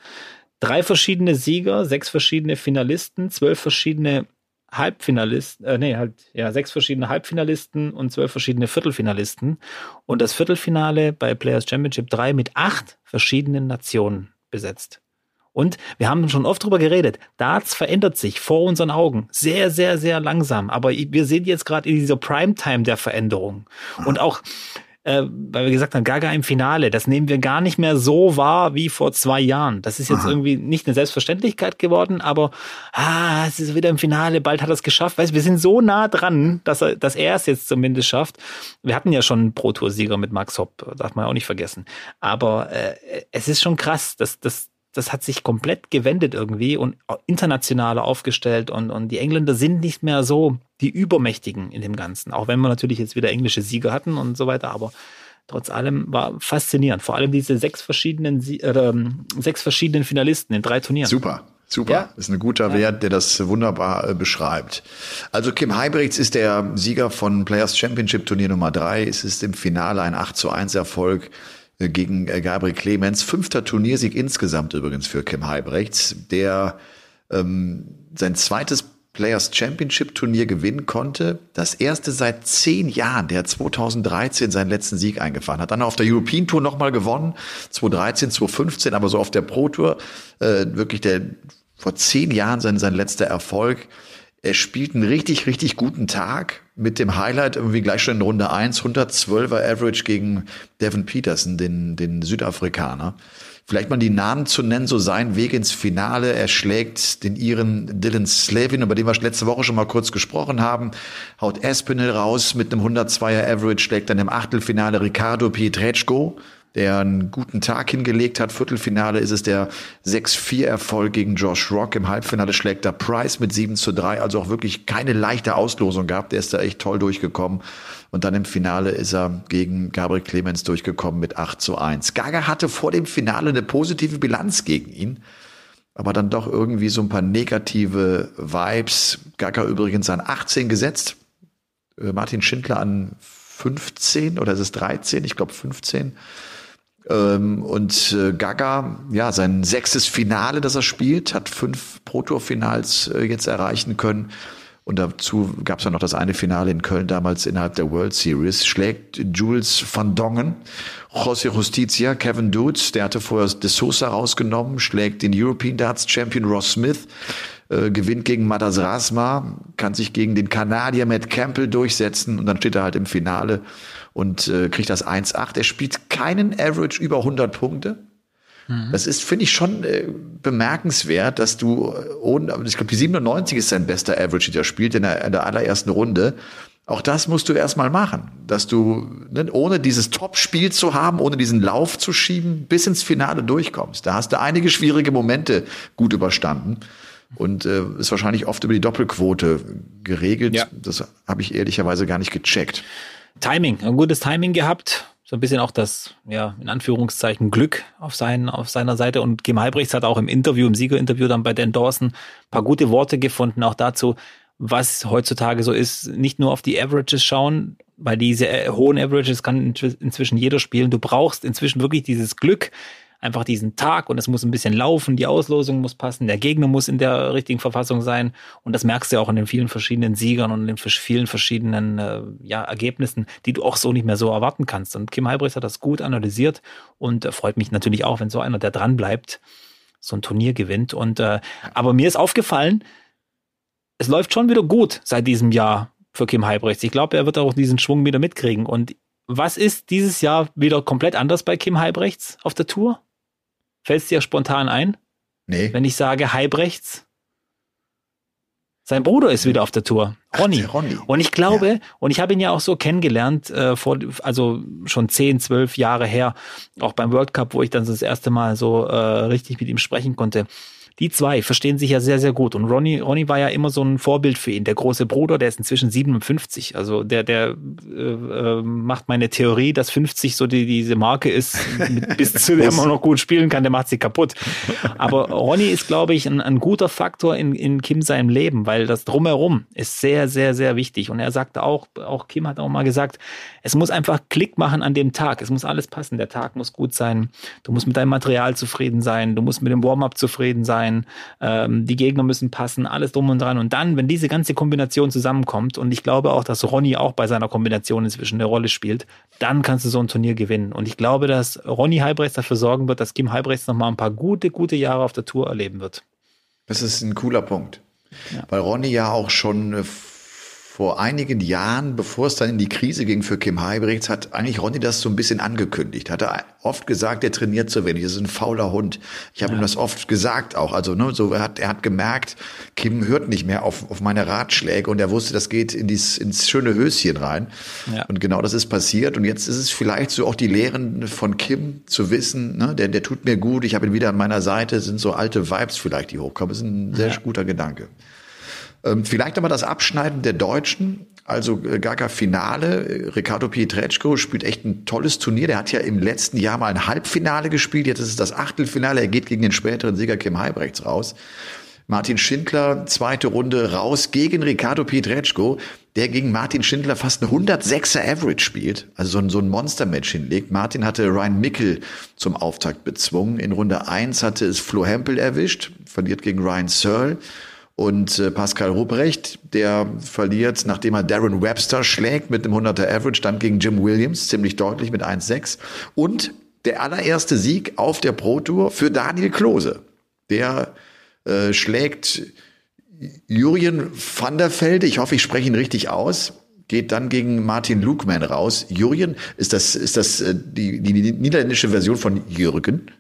drei verschiedene Sieger, sechs verschiedene Finalisten, zwölf verschiedene Halbfinalisten, äh, nee, halt, ja, sechs verschiedene Halbfinalisten und zwölf verschiedene Viertelfinalisten. Und das Viertelfinale bei Players Championship 3 mit acht verschiedenen Nationen besetzt. Und wir haben schon oft drüber geredet. Darts verändert sich vor unseren Augen sehr, sehr, sehr langsam. Aber wir sehen jetzt gerade in dieser Primetime der Veränderung. Und auch äh, weil wir gesagt haben, Gaga im Finale, das nehmen wir gar nicht mehr so wahr wie vor zwei Jahren. Das ist jetzt Aha. irgendwie nicht eine Selbstverständlichkeit geworden, aber ah, es ist wieder im Finale, bald hat er es geschafft. Weißt, wir sind so nah dran, dass er, dass er es jetzt zumindest schafft. Wir hatten ja schon einen Pro-Tour-Sieger mit Max Hopp, darf man auch nicht vergessen. Aber äh, es ist schon krass, dass, dass das hat sich komplett gewendet irgendwie und internationaler aufgestellt und, und die Engländer sind nicht mehr so die Übermächtigen in dem Ganzen. Auch wenn wir natürlich jetzt wieder englische Sieger hatten und so weiter, aber trotz allem war faszinierend. Vor allem diese sechs verschiedenen, äh, sechs verschiedenen Finalisten in drei Turnieren. Super. Super, ja. ist ein guter ja. Wert, der das wunderbar äh, beschreibt. Also Kim Heibrechts ist der Sieger von Players Championship Turnier Nummer drei. Es ist im Finale ein 8 zu 1 Erfolg gegen äh, Gabriel Clemens. Fünfter Turniersieg insgesamt übrigens für Kim Heibrechts, der ähm, sein zweites Players Championship Turnier gewinnen konnte. Das erste seit zehn Jahren, der 2013 seinen letzten Sieg eingefahren hat. Dann auf der European Tour nochmal gewonnen, 2013, 2015, aber so auf der Pro Tour äh, wirklich der vor zehn Jahren sein, sein letzter Erfolg. Er spielt einen richtig, richtig guten Tag mit dem Highlight irgendwie gleich schon in Runde 1, 112er Average gegen Devin Peterson, den, den Südafrikaner. Vielleicht mal die Namen zu nennen, so sein Weg ins Finale. Er schlägt den Iren Dylan Slavin, über den wir letzte Woche schon mal kurz gesprochen haben, haut Espinel raus mit einem 102er Average, schlägt dann im Achtelfinale Ricardo Pietreczko, der einen guten Tag hingelegt hat. Viertelfinale ist es der 6-4-Erfolg gegen Josh Rock. Im Halbfinale schlägt er Price mit 7 zu 3. Also auch wirklich keine leichte Auslosung gehabt. Der ist da echt toll durchgekommen. Und dann im Finale ist er gegen Gabriel Clemens durchgekommen mit 8 zu 1. Gaga hatte vor dem Finale eine positive Bilanz gegen ihn. Aber dann doch irgendwie so ein paar negative Vibes. Gaga übrigens an 18 gesetzt. Äh, Martin Schindler an 15 oder ist es 13? Ich glaube 15. Ähm, und äh, Gaga, ja, sein sechstes Finale, das er spielt, hat fünf Pro-Tour-Finals äh, jetzt erreichen können. Und dazu gab es ja noch das eine Finale in Köln damals innerhalb der World Series. Schlägt Jules van Dongen, José Justicia, Kevin Doods, der hatte vorher De Sosa rausgenommen, schlägt den European Darts Champion Ross Smith, äh, gewinnt gegen Madas Rasma, kann sich gegen den Kanadier Matt Campbell durchsetzen und dann steht er halt im Finale und äh, kriegt das 1-8. Er spielt keinen Average über 100 Punkte. Mhm. Das ist, finde ich, schon äh, bemerkenswert, dass du äh, ohne, ich glaube, die 97 ist sein bester Average, der spielt in der, in der allerersten Runde. Auch das musst du erstmal machen, dass du ne, ohne dieses Top-Spiel zu haben, ohne diesen Lauf zu schieben, bis ins Finale durchkommst. Da hast du einige schwierige Momente gut überstanden und äh, ist wahrscheinlich oft über die Doppelquote geregelt. Ja. Das habe ich ehrlicherweise gar nicht gecheckt. Timing, ein gutes Timing gehabt. So ein bisschen auch das, ja, in Anführungszeichen Glück auf, sein, auf seiner Seite. Und Kim Halbrechts hat auch im Interview, im Siegerinterview dann bei Dan Dawson ein paar gute Worte gefunden, auch dazu, was heutzutage so ist, nicht nur auf die Averages schauen, weil diese hohen Averages kann inzwischen jeder spielen. Du brauchst inzwischen wirklich dieses Glück, einfach diesen Tag und es muss ein bisschen laufen, die Auslosung muss passen, der Gegner muss in der richtigen Verfassung sein und das merkst du auch in den vielen verschiedenen Siegern und in den vielen verschiedenen äh, ja, Ergebnissen, die du auch so nicht mehr so erwarten kannst. Und Kim Halbrechts hat das gut analysiert und äh, freut mich natürlich auch, wenn so einer, der dran bleibt, so ein Turnier gewinnt. Und äh, aber mir ist aufgefallen, es läuft schon wieder gut seit diesem Jahr für Kim Halbrechts. Ich glaube, er wird auch diesen Schwung wieder mitkriegen. Und was ist dieses Jahr wieder komplett anders bei Kim Halbrechts auf der Tour? Fällt es dir spontan ein? Nee. Wenn ich sage Halbrechts? Sein Bruder ist wieder auf der Tour, Ronny. Ach, Ronny. Und ich glaube, ja. und ich habe ihn ja auch so kennengelernt, äh, vor, also schon zehn, zwölf Jahre her, auch beim World Cup, wo ich dann so das erste Mal so äh, richtig mit ihm sprechen konnte die zwei verstehen sich ja sehr, sehr gut. Und Ronny, Ronny war ja immer so ein Vorbild für ihn. Der große Bruder, der ist inzwischen 57. Also der, der äh, äh macht meine Theorie, dass 50 so die, diese Marke ist, mit, bis zu der man noch gut spielen kann, der macht sie kaputt. Aber Ronny ist, glaube ich, ein, ein guter Faktor in, in Kim seinem Leben, weil das drumherum ist sehr, sehr, sehr wichtig. Und er sagte auch, auch Kim hat auch mal gesagt, es muss einfach Klick machen an dem Tag. Es muss alles passen. Der Tag muss gut sein. Du musst mit deinem Material zufrieden sein. Du musst mit dem Warm-up zufrieden sein sein, ähm, die Gegner müssen passen, alles drum und dran. Und dann, wenn diese ganze Kombination zusammenkommt, und ich glaube auch, dass Ronny auch bei seiner Kombination inzwischen eine Rolle spielt, dann kannst du so ein Turnier gewinnen. Und ich glaube, dass Ronny Halbrechts dafür sorgen wird, dass Kim Halbrechts noch mal ein paar gute, gute Jahre auf der Tour erleben wird. Das ist ein cooler Punkt. Ja. Weil Ronny ja auch schon äh, vor einigen Jahren, bevor es dann in die Krise ging für Kim Heibrechts, hat eigentlich Ronny das so ein bisschen angekündigt. Hat er oft gesagt, er trainiert zu wenig, das ist ein fauler Hund. Ich habe ja. ihm das oft gesagt auch. Also ne, so er hat er hat gemerkt, Kim hört nicht mehr auf, auf meine Ratschläge und er wusste, das geht in dies, ins schöne Höschen rein. Ja. Und genau das ist passiert. Und jetzt ist es vielleicht so auch die Lehren von Kim zu wissen, ne, der, der tut mir gut, ich habe ihn wieder an meiner Seite, sind so alte Vibes vielleicht, die hochkommen. Das ist ein sehr ja. guter Gedanke. Ähm, vielleicht aber das Abschneiden der Deutschen, also äh, Gaga Finale. Ricardo Pietreczko spielt echt ein tolles Turnier. Der hat ja im letzten Jahr mal ein Halbfinale gespielt. Jetzt ist es das Achtelfinale. Er geht gegen den späteren Sieger Kim Heibrechts raus. Martin Schindler, zweite Runde raus gegen Ricardo Pietreczko, der gegen Martin Schindler fast eine 106er Average spielt, also so ein, so ein Monster-Match hinlegt. Martin hatte Ryan Mickel zum Auftakt bezwungen. In Runde eins hatte es Flo Hempel erwischt, verliert gegen Ryan Searle. Und äh, Pascal Ruprecht, der verliert, nachdem er Darren Webster schlägt mit einem 100er Average, dann gegen Jim Williams, ziemlich deutlich mit 1-6. Und der allererste Sieg auf der Pro Tour für Daniel Klose. Der äh, schlägt Jurien van der Velde, ich hoffe, ich spreche ihn richtig aus, geht dann gegen Martin Lukman raus. Jurien, ist das, ist das äh, die, die niederländische Version von Jürgen?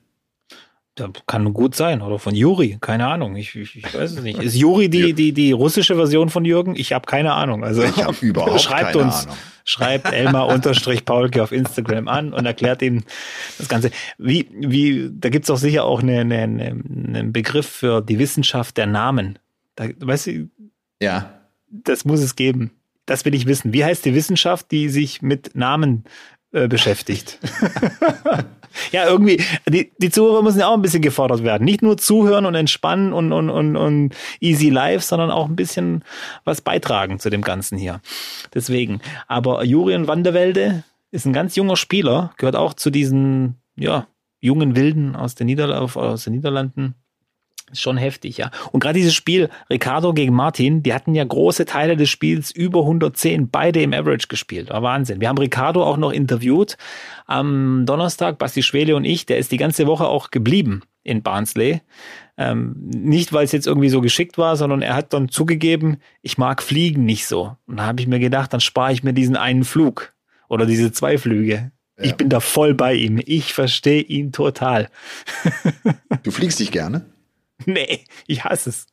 Das kann gut sein. Oder von Juri, keine Ahnung. Ich, ich, ich weiß es nicht. Ist Juri die, die, die russische Version von Jürgen? Ich habe keine Ahnung. Also ich habe überhaupt schreibt keine uns, Ahnung. Schreibt Elmar unterstrich Paulke auf Instagram an und erklärt ihm das Ganze. Wie, wie, da gibt's auch sicher auch eine, eine, einen Begriff für die Wissenschaft der Namen. Da, weißt du? Ja. Das muss es geben. Das will ich wissen. Wie heißt die Wissenschaft, die sich mit Namen äh, beschäftigt? Ja, irgendwie, die, die Zuhörer müssen ja auch ein bisschen gefordert werden. Nicht nur zuhören und entspannen und, und, und, und easy life, sondern auch ein bisschen was beitragen zu dem Ganzen hier. Deswegen. Aber Jurien Wanderwelde ist ein ganz junger Spieler, gehört auch zu diesen, ja, jungen Wilden aus den, Niederl aus den Niederlanden. Ist schon heftig, ja. Und gerade dieses Spiel, Ricardo gegen Martin, die hatten ja große Teile des Spiels über 110, beide im Average gespielt. War Wahnsinn. Wir haben Ricardo auch noch interviewt am Donnerstag, Basti Schwele und ich, der ist die ganze Woche auch geblieben in Barnsley. Ähm, nicht, weil es jetzt irgendwie so geschickt war, sondern er hat dann zugegeben, ich mag Fliegen nicht so. Und da habe ich mir gedacht, dann spare ich mir diesen einen Flug oder diese zwei Flüge. Ja. Ich bin da voll bei ihm. Ich verstehe ihn total. du fliegst dich gerne? Nee, ich hasse es.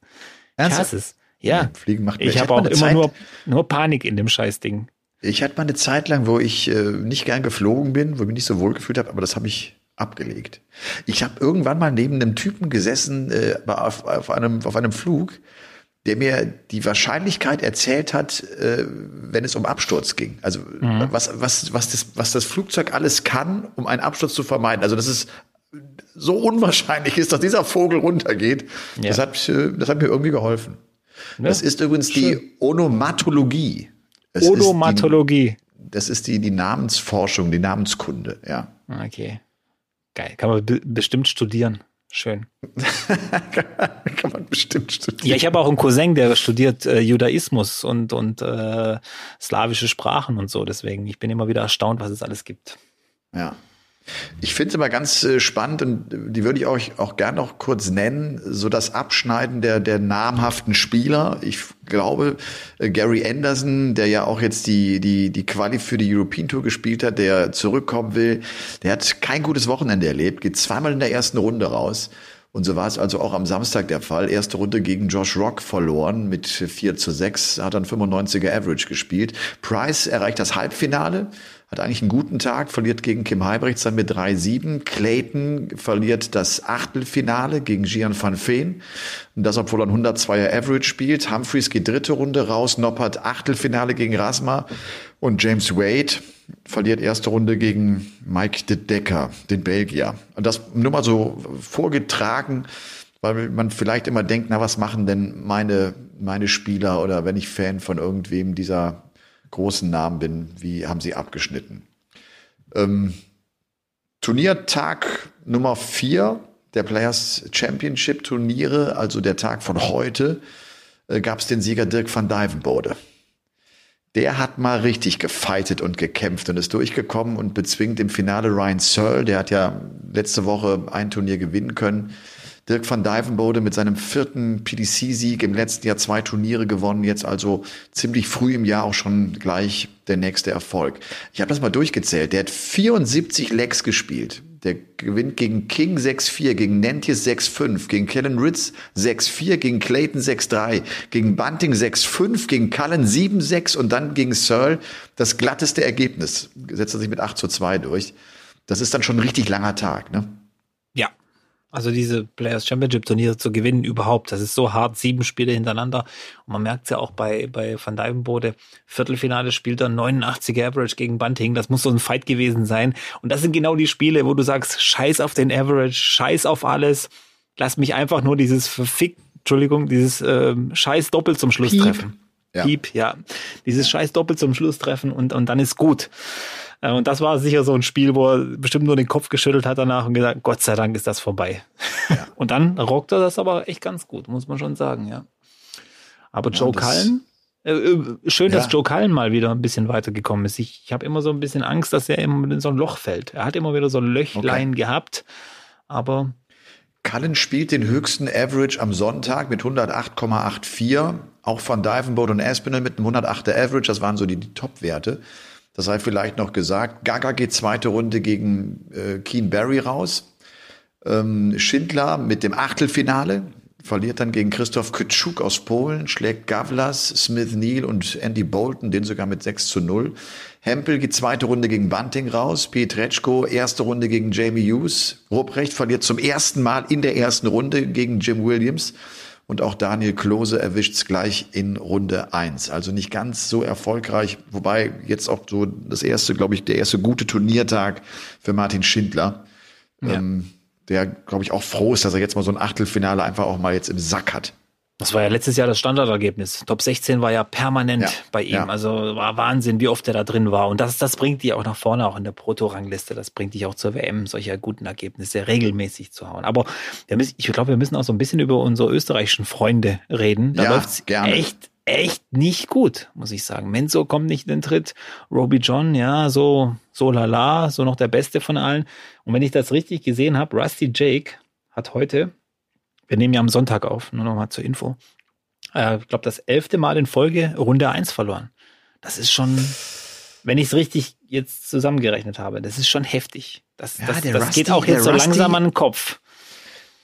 Ernsthaft? Ich hasse es. Ja. Fliegen macht Ich habe auch immer Zeit, nur, nur Panik in dem Scheißding. Ich hatte mal eine Zeit lang, wo ich äh, nicht gern geflogen bin, wo ich mich nicht so wohl gefühlt habe, aber das habe ich abgelegt. Ich habe irgendwann mal neben einem Typen gesessen äh, auf, auf, einem, auf einem Flug, der mir die Wahrscheinlichkeit erzählt hat, äh, wenn es um Absturz ging. Also mhm. was, was, was, das, was das Flugzeug alles kann, um einen Absturz zu vermeiden. Also das ist so unwahrscheinlich ist, dass dieser Vogel runtergeht. Ja. Das, hat, äh, das hat mir irgendwie geholfen. Ja, das ist übrigens schön. die Onomatologie. Es Onomatologie. Die, das ist die, die Namensforschung, die Namenskunde, ja. Okay. Geil. Kann man bestimmt studieren. Schön. Kann man bestimmt studieren. Ja, ich habe auch einen Cousin, der studiert äh, Judaismus und, und äh, slawische Sprachen und so. Deswegen, ich bin immer wieder erstaunt, was es alles gibt. Ja. Ich finde es immer ganz äh, spannend und die würde ich euch auch gerne noch kurz nennen, so das Abschneiden der, der namhaften Spieler. Ich glaube, äh, Gary Anderson, der ja auch jetzt die, die, die Quali für die European Tour gespielt hat, der zurückkommen will, der hat kein gutes Wochenende erlebt, geht zweimal in der ersten Runde raus. Und so war es also auch am Samstag der Fall. Erste Runde gegen Josh Rock verloren mit 4 zu 6, hat dann 95er Average gespielt. Price erreicht das Halbfinale hat eigentlich einen guten Tag, verliert gegen Kim Heibrechts dann mit 3-7. Clayton verliert das Achtelfinale gegen Gian van Veen. Und das, obwohl er ein 102er Average spielt. Humphreys geht dritte Runde raus. Noppert Achtelfinale gegen Rasma. Und James Wade verliert erste Runde gegen Mike de Decker, den Belgier. Und das nur mal so vorgetragen, weil man vielleicht immer denkt, na, was machen denn meine, meine Spieler oder wenn ich Fan von irgendwem dieser großen Namen bin, wie haben sie abgeschnitten. Ähm, Turniertag Nummer vier der Players Championship Turniere, also der Tag von heute, äh, gab es den Sieger Dirk van Dijvenbode. Der hat mal richtig gefeitet und gekämpft und ist durchgekommen und bezwingt im Finale Ryan Searle. Der hat ja letzte Woche ein Turnier gewinnen können. Dirk van Dijvenbode mit seinem vierten PDC-Sieg im letzten Jahr zwei Turniere gewonnen, jetzt also ziemlich früh im Jahr auch schon gleich der nächste Erfolg. Ich habe das mal durchgezählt. Der hat 74 Legs gespielt. Der gewinnt gegen King 6-4, gegen Nentjes 6-5, gegen Kellen Ritz 6-4, gegen Clayton 6-3, gegen Bunting 6-5, gegen Cullen 7-6 und dann gegen Searle das glatteste Ergebnis. Setzt er sich mit 8 zu 2 durch. Das ist dann schon ein richtig langer Tag, ne? Ja, also diese Players Championship Turniere zu gewinnen überhaupt, das ist so hart, sieben Spiele hintereinander. Und man merkt es ja auch bei, bei Van Dijvenbode, Viertelfinale spielt er 89er Average gegen Bunting. Das muss so ein Fight gewesen sein. Und das sind genau die Spiele, wo du sagst, scheiß auf den Average, scheiß auf alles. Lass mich einfach nur dieses verfickt, Entschuldigung, dieses ähm, scheiß Doppel zum Schluss Piep. treffen. Ja. Piep, ja. Dieses scheiß Doppel zum Schluss treffen und, und dann ist gut. Äh, und das war sicher so ein Spiel, wo er bestimmt nur den Kopf geschüttelt hat danach und gesagt, Gott sei Dank ist das vorbei. Ja. Und dann rockt er das aber echt ganz gut, muss man schon sagen, ja. Aber Joe ja, Cullen, äh, äh, schön, dass Joe Cullen mal wieder ein bisschen weitergekommen ist. Ich, ich habe immer so ein bisschen Angst, dass er immer in so ein Loch fällt. Er hat immer wieder so ein Löchlein okay. gehabt, aber Cullen spielt den höchsten Average am Sonntag mit 108,84. Auch von Divenboat und Aspinall mit einem 108er Average. Das waren so die, die Top-Werte. Das sei vielleicht noch gesagt. Gaga geht zweite Runde gegen äh, Keen Barry raus. Ähm, Schindler mit dem Achtelfinale verliert dann gegen Christoph Kütschuk aus Polen, schlägt Gavlas, Smith Neal und Andy Bolton, den sogar mit 6 zu 0. Hempel geht zweite Runde gegen Bunting raus, Pietreczko erste Runde gegen Jamie Hughes. Ruprecht verliert zum ersten Mal in der ersten Runde gegen Jim Williams. Und auch Daniel Klose erwischt es gleich in Runde eins. Also nicht ganz so erfolgreich, wobei jetzt auch so das erste, glaube ich, der erste gute Turniertag für Martin Schindler. Ja. Ähm, der, glaube ich, auch froh ist, dass er jetzt mal so ein Achtelfinale einfach auch mal jetzt im Sack hat. Das war ja letztes Jahr das Standardergebnis. Top 16 war ja permanent ja, bei ihm. Ja. Also war Wahnsinn, wie oft er da drin war. Und das, das bringt die auch nach vorne, auch in der Proto-Rangliste. Das bringt dich auch zur WM, solche guten Ergebnisse regelmäßig zu hauen. Aber müssen, ich glaube, wir müssen auch so ein bisschen über unsere österreichischen Freunde reden. Da ja, läuft's gerne. echt, echt nicht gut, muss ich sagen. Menzo kommt nicht in den Tritt. Roby John, ja, so, so lala, so noch der Beste von allen. Und wenn ich das richtig gesehen habe, Rusty Jake hat heute wir nehmen ja am Sonntag auf, nur nochmal zur Info. Äh, ich glaube, das elfte Mal in Folge Runde 1 verloren. Das ist schon, wenn ich es richtig jetzt zusammengerechnet habe, das ist schon heftig. Das, ja, das, das Rusty, geht auch jetzt so Rusty, langsam an den Kopf.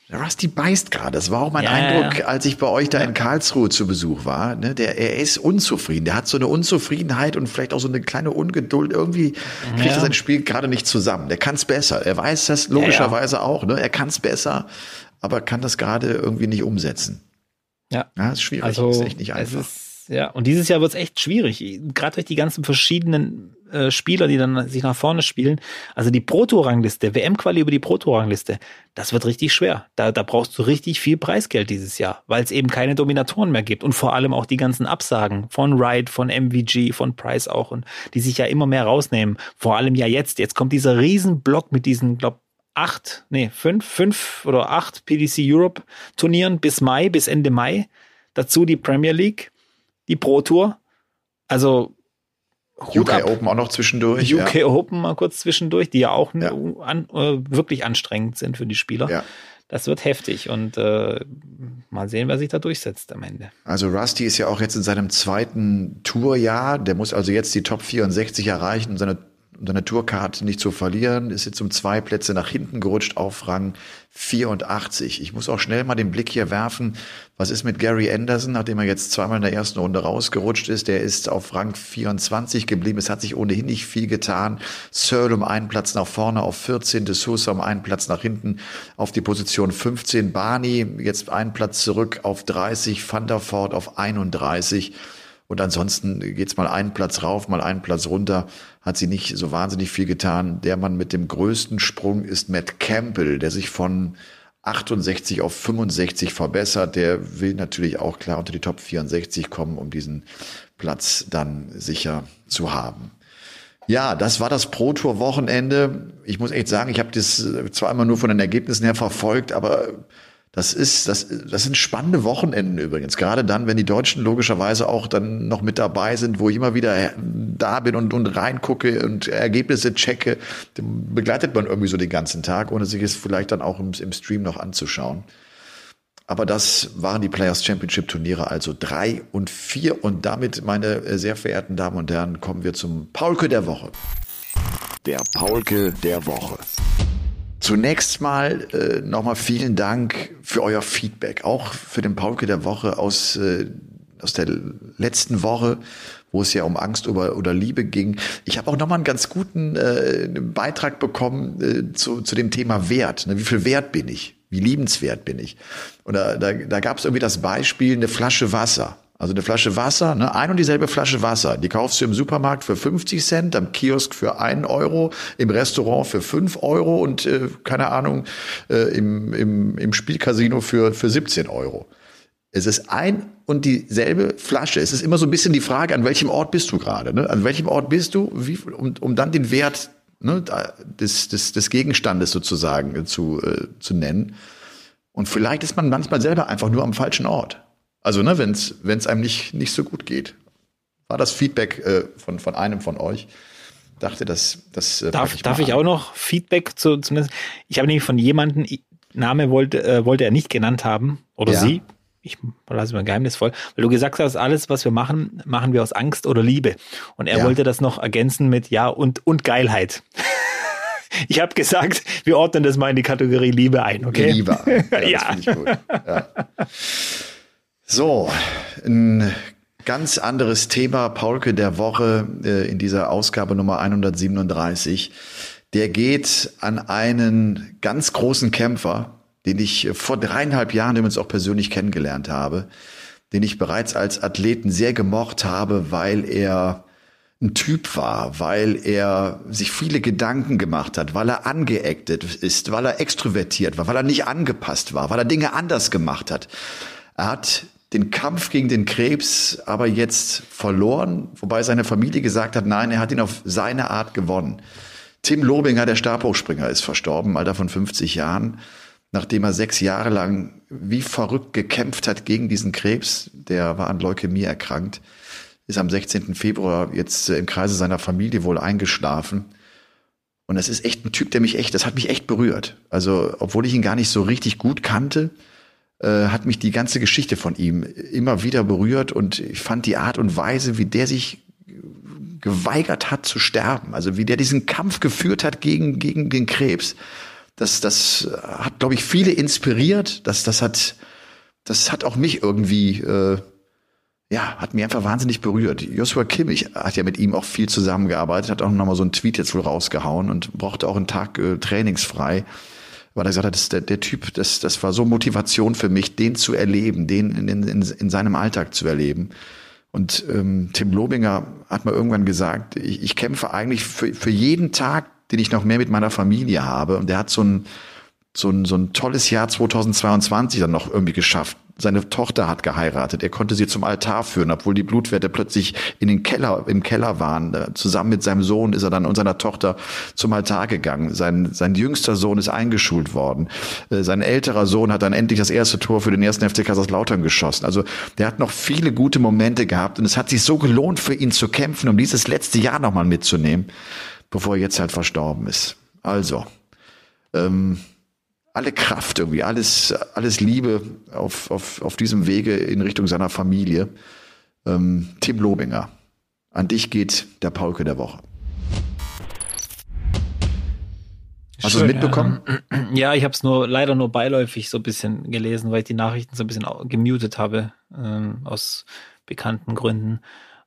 Der Rusty beißt gerade. Das war auch mein ja, Eindruck, ja. als ich bei euch da in Karlsruhe zu Besuch war. Ne, der, er ist unzufrieden. Der hat so eine Unzufriedenheit und vielleicht auch so eine kleine Ungeduld. Irgendwie kriegt er sein Spiel gerade nicht zusammen. Der kann es besser. Er weiß das logischerweise auch. Ne? Er kann es besser aber kann das gerade irgendwie nicht umsetzen. Ja. Ja, ist schwierig, also, ist echt nicht einfach. Es ist ja, und dieses Jahr wird es echt schwierig, gerade durch die ganzen verschiedenen äh, Spieler, die dann sich nach vorne spielen. Also die Pro-Tour-Rangliste, WM-Quali über die Pro-Tour-Rangliste, das wird richtig schwer. Da, da brauchst du richtig viel Preisgeld dieses Jahr, weil es eben keine Dominatoren mehr gibt und vor allem auch die ganzen Absagen von Wright, von MVG, von Price auch und die sich ja immer mehr rausnehmen. Vor allem ja jetzt. Jetzt kommt dieser Riesenblock mit diesen, glaub acht, nee, fünf, fünf oder acht PDC Europe Turnieren bis Mai, bis Ende Mai. Dazu die Premier League, die Pro Tour. Also UK ab. Open auch noch zwischendurch. UK ja. Open mal kurz zwischendurch, die ja auch ja. An, äh, wirklich anstrengend sind für die Spieler. Ja. Das wird heftig und äh, mal sehen, wer sich da durchsetzt am Ende. Also Rusty ist ja auch jetzt in seinem zweiten Tourjahr. Der muss also jetzt die Top 64 erreichen, um seine seine Tourkarte nicht zu verlieren, ist jetzt um zwei Plätze nach hinten gerutscht auf Rang 84. Ich muss auch schnell mal den Blick hier werfen. Was ist mit Gary Anderson, nachdem er jetzt zweimal in der ersten Runde rausgerutscht ist? Der ist auf Rang 24 geblieben. Es hat sich ohnehin nicht viel getan. Searle um einen Platz nach vorne auf 14, De Sousa um einen Platz nach hinten auf die Position 15. Barney jetzt einen Platz zurück auf 30, Van der Voort auf 31. Und ansonsten geht's mal einen Platz rauf, mal einen Platz runter. Hat sie nicht so wahnsinnig viel getan. Der Mann mit dem größten Sprung ist Matt Campbell, der sich von 68 auf 65 verbessert. Der will natürlich auch klar unter die Top 64 kommen, um diesen Platz dann sicher zu haben. Ja, das war das Pro Tour Wochenende. Ich muss echt sagen, ich habe das zwar immer nur von den Ergebnissen her verfolgt, aber das ist, das, das sind spannende Wochenenden übrigens. Gerade dann, wenn die Deutschen logischerweise auch dann noch mit dabei sind, wo ich immer wieder da bin und, und reingucke und Ergebnisse checke, begleitet man irgendwie so den ganzen Tag, ohne sich es vielleicht dann auch im, im Stream noch anzuschauen. Aber das waren die Players Championship Turniere, also drei und vier. Und damit, meine sehr verehrten Damen und Herren, kommen wir zum Paulke der Woche. Der Paulke der Woche. Zunächst mal äh, nochmal vielen Dank für euer Feedback, auch für den Paulke der Woche aus, äh, aus der letzten Woche, wo es ja um Angst oder, oder Liebe ging. Ich habe auch nochmal einen ganz guten äh, Beitrag bekommen äh, zu, zu dem Thema Wert. Ne? Wie viel Wert bin ich? Wie liebenswert bin ich? Oder da, da gab es irgendwie das Beispiel, eine Flasche Wasser. Also eine Flasche Wasser, ne, ein und dieselbe Flasche Wasser, die kaufst du im Supermarkt für 50 Cent, am Kiosk für einen Euro, im Restaurant für fünf Euro und äh, keine Ahnung, äh, im, im, im Spielcasino für, für 17 Euro. Es ist ein und dieselbe Flasche. Es ist immer so ein bisschen die Frage, an welchem Ort bist du gerade? Ne? An welchem Ort bist du, wie, um, um dann den Wert ne, des, des, des Gegenstandes sozusagen zu, äh, zu nennen. Und vielleicht ist man manchmal selber einfach nur am falschen Ort. Also, ne, wenn es einem nicht, nicht so gut geht. War das Feedback äh, von, von einem von euch? Dachte, das, das äh, darf, ich, darf ich auch noch Feedback zu, zumindest? Ich habe nämlich von jemandem, Name wollte, äh, wollte er nicht genannt haben, oder ja. sie. Ich lasse mal geheimnisvoll, weil du gesagt hast, alles, was wir machen, machen wir aus Angst oder Liebe. Und er ja. wollte das noch ergänzen mit Ja und, und Geilheit. Ich habe gesagt, wir ordnen das mal in die Kategorie Liebe ein, okay? Liebe. Ja, ja. So, ein ganz anderes Thema, Paulke der Woche äh, in dieser Ausgabe Nummer 137. Der geht an einen ganz großen Kämpfer, den ich vor dreieinhalb Jahren übrigens auch persönlich kennengelernt habe, den ich bereits als Athleten sehr gemocht habe, weil er ein Typ war, weil er sich viele Gedanken gemacht hat, weil er angeeckt ist, weil er extrovertiert war, weil er nicht angepasst war, weil er Dinge anders gemacht hat. Er hat den Kampf gegen den Krebs aber jetzt verloren, wobei seine Familie gesagt hat, nein, er hat ihn auf seine Art gewonnen. Tim Lobinger, der Stabhochspringer, ist verstorben, Alter von 50 Jahren, nachdem er sechs Jahre lang wie verrückt gekämpft hat gegen diesen Krebs. Der war an Leukämie erkrankt, ist am 16. Februar jetzt im Kreise seiner Familie wohl eingeschlafen. Und das ist echt ein Typ, der mich echt, das hat mich echt berührt. Also, obwohl ich ihn gar nicht so richtig gut kannte, äh, hat mich die ganze Geschichte von ihm immer wieder berührt und ich fand die Art und Weise, wie der sich geweigert hat zu sterben, also wie der diesen Kampf geführt hat gegen, gegen den Krebs, das, das hat, glaube ich, viele inspiriert. Das, das hat, das hat auch mich irgendwie, äh, ja, hat mich einfach wahnsinnig berührt. Joshua Kimmich hat ja mit ihm auch viel zusammengearbeitet, hat auch nochmal so einen Tweet jetzt wohl rausgehauen und brauchte auch einen Tag äh, trainingsfrei weil er gesagt hat, das, der, der Typ, das, das war so Motivation für mich, den zu erleben, den in, in, in seinem Alltag zu erleben. Und ähm, Tim Lobinger hat mal irgendwann gesagt, ich, ich kämpfe eigentlich für, für jeden Tag, den ich noch mehr mit meiner Familie habe. Und der hat so ein, so ein, so ein tolles Jahr 2022 dann noch irgendwie geschafft. Seine Tochter hat geheiratet. Er konnte sie zum Altar führen, obwohl die Blutwerte plötzlich in den Keller, im Keller waren. Zusammen mit seinem Sohn ist er dann und seiner Tochter zum Altar gegangen. Sein, sein jüngster Sohn ist eingeschult worden. Äh, sein älterer Sohn hat dann endlich das erste Tor für den ersten FC Kaiserslautern geschossen. Also der hat noch viele gute Momente gehabt und es hat sich so gelohnt für ihn zu kämpfen, um dieses letzte Jahr nochmal mitzunehmen, bevor er jetzt halt verstorben ist. Also, ähm, alle Kraft irgendwie, alles, alles Liebe auf, auf, auf diesem Wege in Richtung seiner Familie. Ähm, Tim Lobinger, an dich geht der Paulke der Woche. Hast du es mitbekommen? Ja, ja ich habe es nur leider nur beiläufig so ein bisschen gelesen, weil ich die Nachrichten so ein bisschen gemutet habe ähm, aus bekannten Gründen.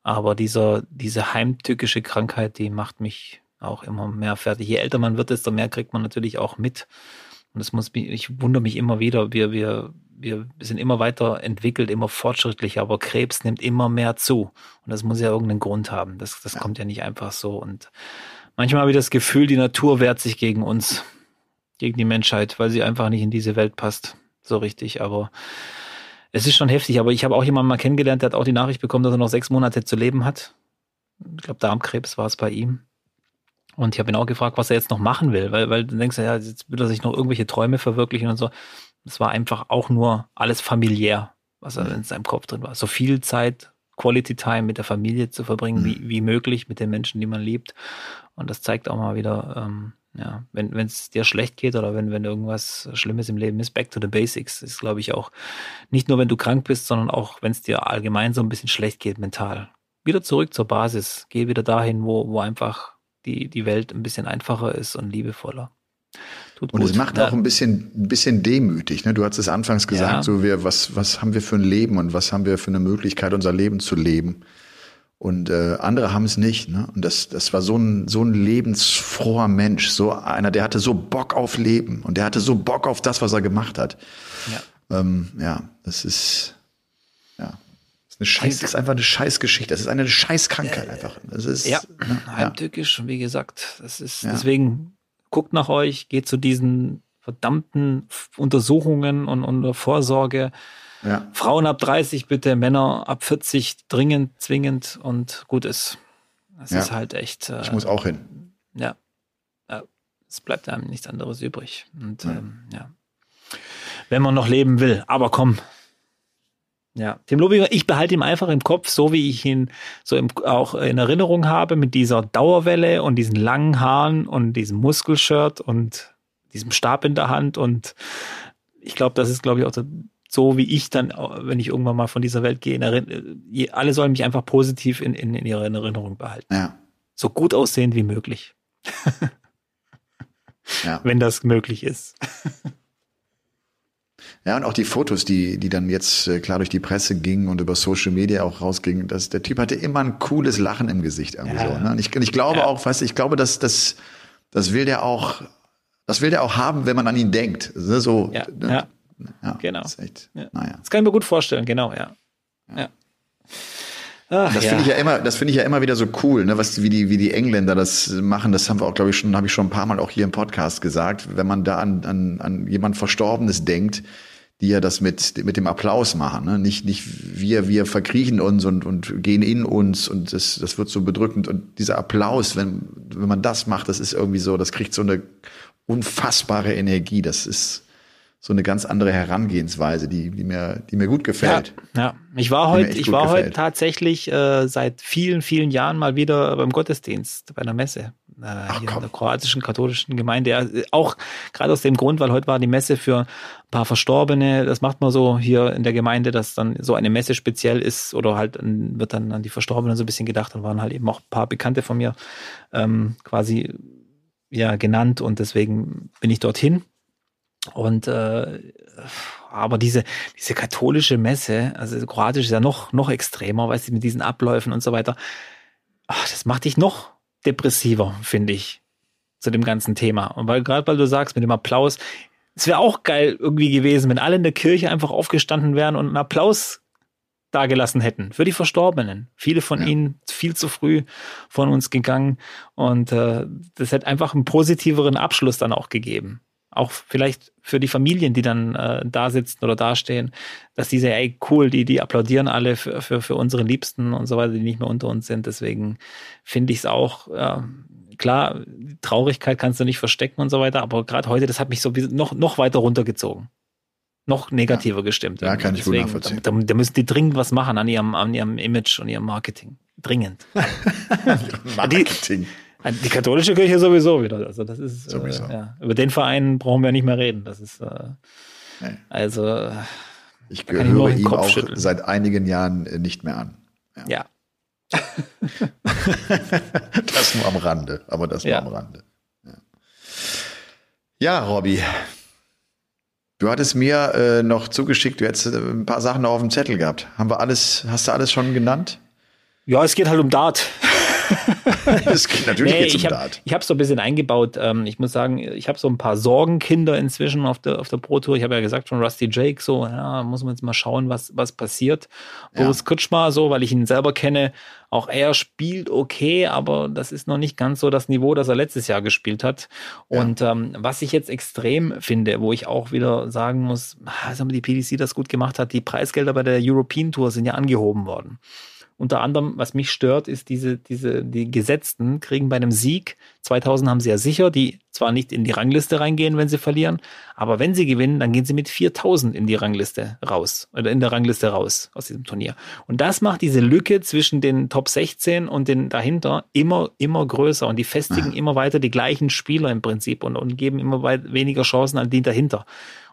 Aber dieser diese heimtückische Krankheit, die macht mich auch immer mehr fertig. Je älter man wird, desto mehr kriegt man natürlich auch mit. Und das muss mich, ich wundere mich immer wieder, wir, wir, wir sind immer weiter entwickelt, immer fortschrittlicher, aber Krebs nimmt immer mehr zu. Und das muss ja irgendeinen Grund haben. Das, das ja. kommt ja nicht einfach so. Und manchmal habe ich das Gefühl, die Natur wehrt sich gegen uns, gegen die Menschheit, weil sie einfach nicht in diese Welt passt. So richtig. Aber es ist schon heftig. Aber ich habe auch jemanden mal kennengelernt, der hat auch die Nachricht bekommen, dass er noch sechs Monate zu leben hat. Ich glaube, Darmkrebs war es bei ihm. Und ich habe ihn auch gefragt, was er jetzt noch machen will, weil, weil du denkst, ja, jetzt will er sich noch irgendwelche Träume verwirklichen und so. Es war einfach auch nur alles familiär, was er mhm. in seinem Kopf drin war. So viel Zeit, Quality Time mit der Familie zu verbringen, mhm. wie, wie möglich mit den Menschen, die man liebt. Und das zeigt auch mal wieder, ähm, ja, wenn es dir schlecht geht oder wenn, wenn irgendwas Schlimmes im Leben ist, back to the basics ist, glaube ich, auch nicht nur, wenn du krank bist, sondern auch, wenn es dir allgemein so ein bisschen schlecht geht, mental. Wieder zurück zur Basis. Geh wieder dahin, wo, wo einfach die, die Welt ein bisschen einfacher ist und liebevoller. Tut und gut. es macht auch ein bisschen, ein bisschen demütig. Ne? Du hast es anfangs gesagt, ja. so wir, was, was haben wir für ein Leben und was haben wir für eine Möglichkeit, unser Leben zu leben. Und äh, andere haben es nicht. Ne? Und das, das war so ein, so ein lebensfroher Mensch, so einer, der hatte so Bock auf Leben und der hatte so Bock auf das, was er gemacht hat. Ja, ähm, ja das ist, eine Scheiß, das ist einfach eine Scheißgeschichte. Das ist eine Scheißkrankheit einfach. Das ist, ja, ne, heimtückisch, wie gesagt. Das ist, ja. deswegen guckt nach euch, geht zu diesen verdammten Untersuchungen und, und Vorsorge. Ja. Frauen ab 30 bitte, Männer ab 40 dringend, zwingend und gut ist. Ja. ist halt echt. Äh, ich muss auch hin. Ja. Es bleibt einem nichts anderes übrig. Und ja. Ähm, ja. Wenn man noch leben will. Aber komm, ja, Tim Lobinger, ich behalte ihn einfach im Kopf, so wie ich ihn so im, auch in Erinnerung habe, mit dieser Dauerwelle und diesen langen Haaren und diesem Muskelshirt und diesem Stab in der Hand. Und ich glaube, das ist, glaube ich, auch so, wie ich dann, wenn ich irgendwann mal von dieser Welt gehe, alle sollen mich einfach positiv in, in, in ihrer Erinnerung behalten. Ja. So gut aussehend wie möglich. ja. Wenn das möglich ist. Ja, und auch die Fotos, die, die dann jetzt äh, klar durch die Presse gingen und über Social Media auch rausgingen, dass der Typ hatte immer ein cooles Lachen im Gesicht irgendwie ja. so. Ne? Und ich, ich glaube ja. auch, weißt du, ich glaube, dass das, das will der auch, das will der auch haben, wenn man an ihn denkt. Ne? So, ja, ne? ja. genau. Das, echt, naja. das kann ich mir gut vorstellen, genau, ja. ja. Ach, das finde ich ja immer, das finde ich ja immer wieder so cool, ne, was wie die wie die Engländer das machen. Das haben wir auch, glaube ich, schon habe ich schon ein paar Mal auch hier im Podcast gesagt. Wenn man da an an, an jemand Verstorbenes denkt, die ja das mit, mit dem Applaus machen. Ne? Nicht, nicht wir, wir verkriechen uns und, und gehen in uns und das, das wird so bedrückend. Und dieser Applaus, wenn, wenn man das macht, das ist irgendwie so, das kriegt so eine unfassbare Energie. Das ist so eine ganz andere Herangehensweise, die, die mir, die mir gut gefällt. Ja, ja. ich war heute, ich war heute tatsächlich äh, seit vielen, vielen Jahren mal wieder beim Gottesdienst bei einer Messe äh, Ach, hier komm. in der kroatischen katholischen Gemeinde. Ja, auch gerade aus dem Grund, weil heute war die Messe für ein paar Verstorbene. Das macht man so hier in der Gemeinde, dass dann so eine Messe speziell ist oder halt wird dann an die Verstorbenen so ein bisschen gedacht. Dann waren halt eben auch ein paar Bekannte von mir ähm, quasi ja genannt und deswegen bin ich dorthin und äh, aber diese, diese katholische Messe, also Kroatisch ist ja noch, noch extremer, weißt du, mit diesen Abläufen und so weiter. Ach, das macht dich noch depressiver, finde ich, zu dem ganzen Thema. Und weil gerade weil du sagst, mit dem Applaus, es wäre auch geil irgendwie gewesen, wenn alle in der Kirche einfach aufgestanden wären und einen Applaus dagelassen hätten für die Verstorbenen. Viele von ja. ihnen viel zu früh von uns gegangen und äh, das hätte einfach einen positiveren Abschluss dann auch gegeben. Auch vielleicht für die Familien, die dann äh, da sitzen oder dastehen, dass diese, ey, cool, die, die applaudieren alle für, für, für unsere Liebsten und so weiter, die nicht mehr unter uns sind. Deswegen finde ich es auch, äh, klar, Traurigkeit kannst du nicht verstecken und so weiter, aber gerade heute, das hat mich so noch, noch weiter runtergezogen. Noch negativer ja. gestimmt. Ja, kann ich Deswegen, gut nachvollziehen. Da, da, müssen die dringend was machen an ihrem, an ihrem Image und ihrem Marketing. Dringend. Marketing. Die, die, katholische Kirche sowieso wieder. Also das ist sowieso. Äh, ja. über den Verein brauchen wir nicht mehr reden. Das ist äh, nee. also. Ich gehöre ihm auch seit einigen Jahren nicht mehr an. Ja. ja. das nur am Rande, aber das nur ja. am Rande. Ja, ja Robby. Du hattest mir äh, noch zugeschickt, du hättest äh, ein paar Sachen noch auf dem Zettel gehabt. Haben wir alles, hast du alles schon genannt? Ja, es geht halt um Dart. es geht, natürlich nee, geht's um ich hab, Dart. Ich habe so ein bisschen eingebaut. Ähm, ich muss sagen, ich habe so ein paar Sorgenkinder inzwischen auf der, auf der Pro Tour. Ich habe ja gesagt schon Rusty Jake, so, ja, muss man jetzt mal schauen, was, was passiert. Ja. Boris Kutschmar, so, weil ich ihn selber kenne, auch er spielt okay, aber das ist noch nicht ganz so das Niveau, das er letztes Jahr gespielt hat. Und ja. ähm, was ich jetzt extrem finde, wo ich auch wieder sagen muss, also die PDC das gut gemacht hat, die Preisgelder bei der European Tour sind ja angehoben worden. Unter anderem, was mich stört, ist diese, diese, die Gesetzten kriegen bei einem Sieg, 2000 haben sie ja sicher, die zwar nicht in die Rangliste reingehen, wenn sie verlieren, aber wenn sie gewinnen, dann gehen sie mit 4000 in die Rangliste raus, oder in der Rangliste raus aus diesem Turnier. Und das macht diese Lücke zwischen den Top 16 und den dahinter immer, immer größer und die festigen immer weiter die gleichen Spieler im Prinzip und, und geben immer weniger Chancen an die dahinter.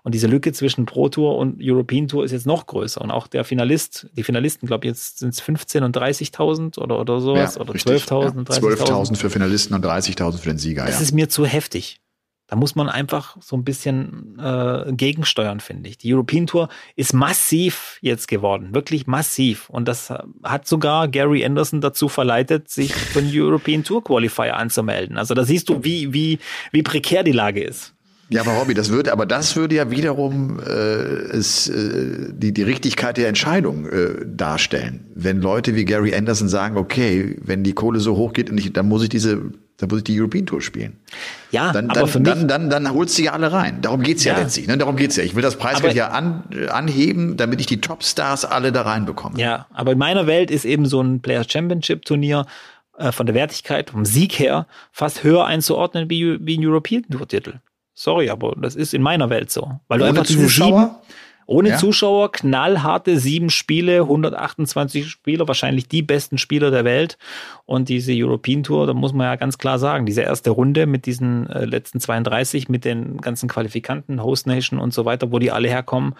Und diese Lücke zwischen Pro Tour und European Tour ist jetzt noch größer. Und auch der Finalist, die Finalisten, glaube ich, jetzt sind es 15 und 30.000 oder, oder sowas. Ja, oder 12.000 ja. und 30.000. 12.000 für Finalisten und 30.000 für den Sieger. Das ja. ist mir zu heftig. Da muss man einfach so ein bisschen äh, gegensteuern, finde ich. Die European Tour ist massiv jetzt geworden, wirklich massiv. Und das hat sogar Gary Anderson dazu verleitet, sich für den European Tour Qualifier anzumelden. Also da siehst du, wie, wie, wie prekär die Lage ist. Ja, aber Robby, das würde, aber das würde ja wiederum äh, es, äh, die, die Richtigkeit der Entscheidung äh, darstellen. Wenn Leute wie Gary Anderson sagen, okay, wenn die Kohle so hoch geht und ich, dann muss ich diese, dann muss ich die European Tour spielen. Ja, dann, aber dann, für mich, dann, dann, dann holst du ja alle rein. Darum geht's ja, ja letztlich. Ne? Darum geht's ja. Ich will das Preisgeld ja an, anheben, damit ich die Topstars alle da reinbekomme. Ja, aber in meiner Welt ist eben so ein Players Championship Turnier äh, von der Wertigkeit, vom Sieg her, fast höher einzuordnen wie, wie ein European Tour Titel. Sorry, aber das ist in meiner Welt so. Weil du ohne einfach Zuschauer? Sieben, ohne ja. Zuschauer, knallharte sieben Spiele, 128 Spieler, wahrscheinlich die besten Spieler der Welt. Und diese European Tour, da muss man ja ganz klar sagen, diese erste Runde mit diesen äh, letzten 32, mit den ganzen Qualifikanten, Host Nation und so weiter, wo die alle herkommen,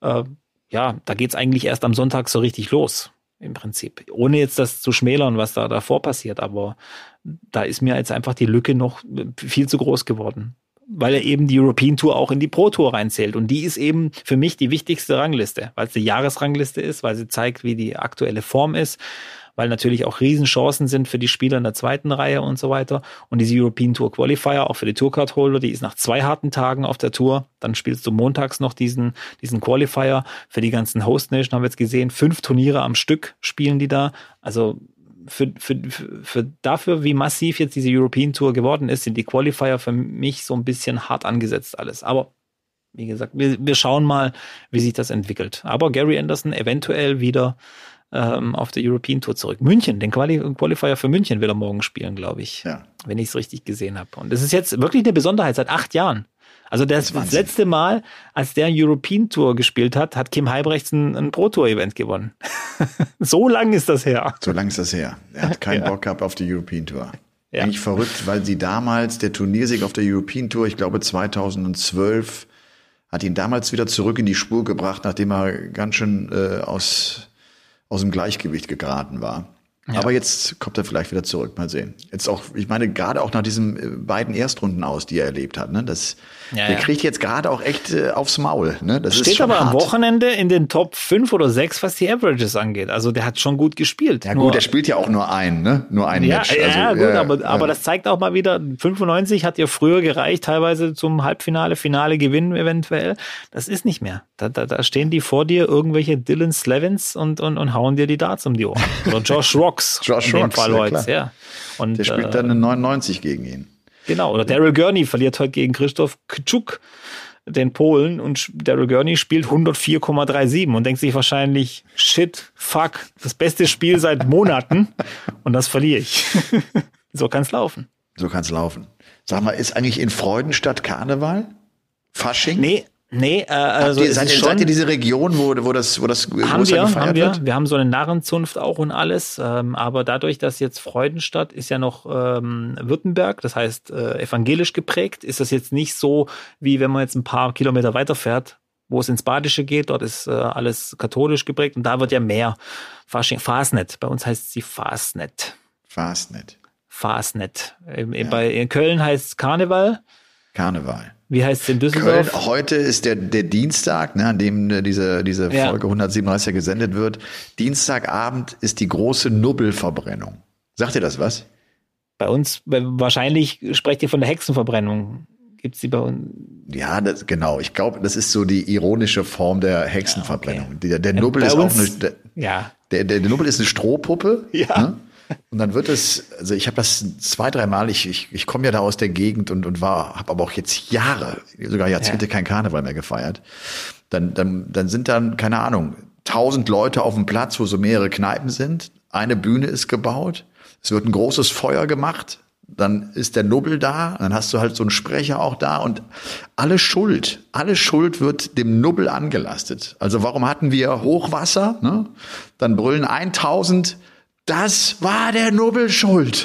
äh, ja, da geht's eigentlich erst am Sonntag so richtig los im Prinzip. Ohne jetzt das zu schmälern, was da davor passiert, aber da ist mir jetzt einfach die Lücke noch viel zu groß geworden weil er eben die European Tour auch in die Pro Tour reinzählt. Und die ist eben für mich die wichtigste Rangliste, weil es die Jahresrangliste ist, weil sie zeigt, wie die aktuelle Form ist, weil natürlich auch Riesenchancen sind für die Spieler in der zweiten Reihe und so weiter. Und diese European Tour Qualifier, auch für die Tourcard Holder, die ist nach zwei harten Tagen auf der Tour. Dann spielst du montags noch diesen, diesen Qualifier. Für die ganzen Host Nation haben wir jetzt gesehen, fünf Turniere am Stück spielen die da. Also für, für, für dafür, wie massiv jetzt diese European Tour geworden ist, sind die Qualifier für mich so ein bisschen hart angesetzt alles. Aber wie gesagt, wir, wir schauen mal, wie sich das entwickelt. Aber Gary Anderson eventuell wieder ähm, auf der European Tour zurück. München, den Quali Qualifier für München will er morgen spielen, glaube ich. Ja. Wenn ich es richtig gesehen habe. Und das ist jetzt wirklich eine Besonderheit seit acht Jahren. Also das, das, letzte Mal, als der European Tour gespielt hat, hat Kim Heibrechts ein, ein Pro Tour Event gewonnen. so lang ist das her. So lang ist das her. Er hat keinen ja. Bock gehabt auf die European Tour. Ja. Eigentlich verrückt, weil sie damals, der Turniersieg auf der European Tour, ich glaube 2012, hat ihn damals wieder zurück in die Spur gebracht, nachdem er ganz schön äh, aus, aus dem Gleichgewicht geraten war. Ja. Aber jetzt kommt er vielleicht wieder zurück. Mal sehen. Jetzt auch, ich meine, gerade auch nach diesen äh, beiden Erstrunden aus, die er erlebt hat, ne, das, ja, der ja. kriegt jetzt gerade auch echt äh, aufs Maul. Ne? Das Steht aber hart. am Wochenende in den Top 5 oder 6, was die Averages angeht. Also der hat schon gut gespielt. Ja gut, der spielt ja auch nur einen, ne? Nur ein ja, Match. Also, ja, gut, ja, aber, aber das zeigt auch mal wieder, 95 hat ja früher gereicht, teilweise zum Halbfinale, Finale gewinnen eventuell. Das ist nicht mehr. Da, da, da stehen die vor dir, irgendwelche Dylan Slevins und, und, und hauen dir die Darts um die Ohren. Oder Josh Rocks. Josh Rocks, Fall heute, ja. Und, der spielt äh, dann eine 99 gegen ihn. Genau, oder Daryl Gurney verliert heute gegen Christoph Kczuk, den Polen, und Daryl Gurney spielt 104,37 und denkt sich wahrscheinlich, shit, fuck, das beste Spiel seit Monaten und das verliere ich. so kann es laufen. So kann es laufen. Sag mal, ist eigentlich in Freudenstadt Karneval? Fasching? Nee, Nee, äh, also ihr, seid, ihr, seid ihr diese Region, wo, wo das, wo das haben wir, haben wir. Wird? Wir haben so eine Narrenzunft auch und alles. Ähm, aber dadurch, dass jetzt Freudenstadt ist ja noch ähm, Württemberg, das heißt äh, evangelisch geprägt, ist das jetzt nicht so, wie wenn man jetzt ein paar Kilometer weiterfährt, wo es ins Badische geht. Dort ist äh, alles katholisch geprägt und da wird ja mehr Fasching, Fasnet. Bei uns heißt sie Fasnet. Fasnet. Fasnet. Ja. Bei in Köln heißt es Karneval. Karneval. Wie heißt es in Düsseldorf? Köln, heute ist der, der Dienstag, ne, an dem äh, diese, diese ja. Folge 137 gesendet wird. Dienstagabend ist die große Nubbelverbrennung. Sagt ihr das was? Bei uns, wahrscheinlich sprecht ihr von der Hexenverbrennung. Gibt es die bei uns? Ja, das, genau. Ich glaube, das ist so die ironische Form der Hexenverbrennung. Ja, okay. Der, der Nubbel ist uns, auch eine, der, ja. der, der, der Nubbel ist eine Strohpuppe. Ja. Ne? Und dann wird es, also ich habe das zwei, dreimal, ich, ich, ich komme ja da aus der Gegend und, und war, habe aber auch jetzt Jahre, sogar Jahrzehnte ja. kein Karneval mehr gefeiert. Dann, dann, dann sind dann, keine Ahnung, tausend Leute auf dem Platz, wo so mehrere Kneipen sind. Eine Bühne ist gebaut. Es wird ein großes Feuer gemacht. Dann ist der Nubbel da. Dann hast du halt so einen Sprecher auch da und alle Schuld, alle Schuld wird dem Nubbel angelastet. Also warum hatten wir Hochwasser? Ne? Dann brüllen 1000 das war der Nubbel schuld.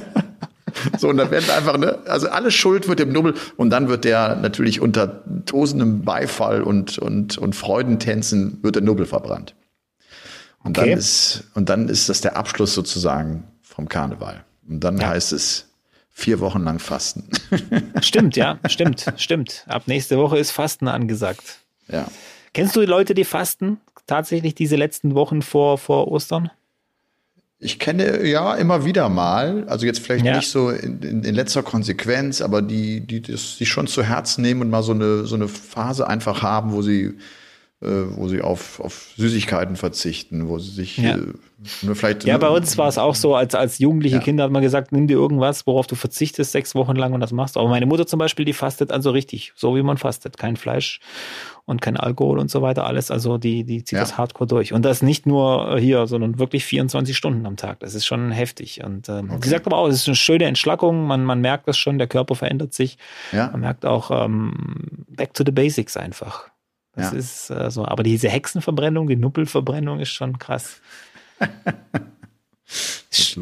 so, und dann werden einfach, ne, also alle Schuld wird dem Nubbel und dann wird der natürlich unter tosendem Beifall und, und, und Freudentänzen wird der Nubbel verbrannt. Und okay. dann ist, und dann ist das der Abschluss sozusagen vom Karneval. Und dann ja. heißt es vier Wochen lang Fasten. Stimmt, ja, stimmt, stimmt. Ab nächste Woche ist Fasten angesagt. Ja. Kennst du die Leute, die fasten? Tatsächlich diese letzten Wochen vor, vor Ostern? Ich kenne ja immer wieder mal, also jetzt vielleicht ja. nicht so in, in, in, letzter Konsequenz, aber die, die das sich schon zu Herzen nehmen und mal so eine, so eine Phase einfach haben, wo sie, wo sie auf, auf Süßigkeiten verzichten, wo sie sich ja. äh, vielleicht. Ja, bei uns war es auch so, als, als jugendliche ja. Kinder hat man gesagt, nimm dir irgendwas, worauf du verzichtest, sechs Wochen lang und das machst. Aber meine Mutter zum Beispiel, die fastet also richtig, so wie man fastet. Kein Fleisch und kein Alkohol und so weiter, alles. Also die, die zieht ja. das hardcore durch. Und das nicht nur hier, sondern wirklich 24 Stunden am Tag. Das ist schon heftig. Und ähm, okay. sie sagt aber auch, es ist eine schöne Entschlackung. Man, man merkt das schon, der Körper verändert sich. Ja. Man merkt auch ähm, back to the basics einfach. Das ja. ist äh, so. Aber diese Hexenverbrennung, die Nuppelverbrennung ist schon krass. Das,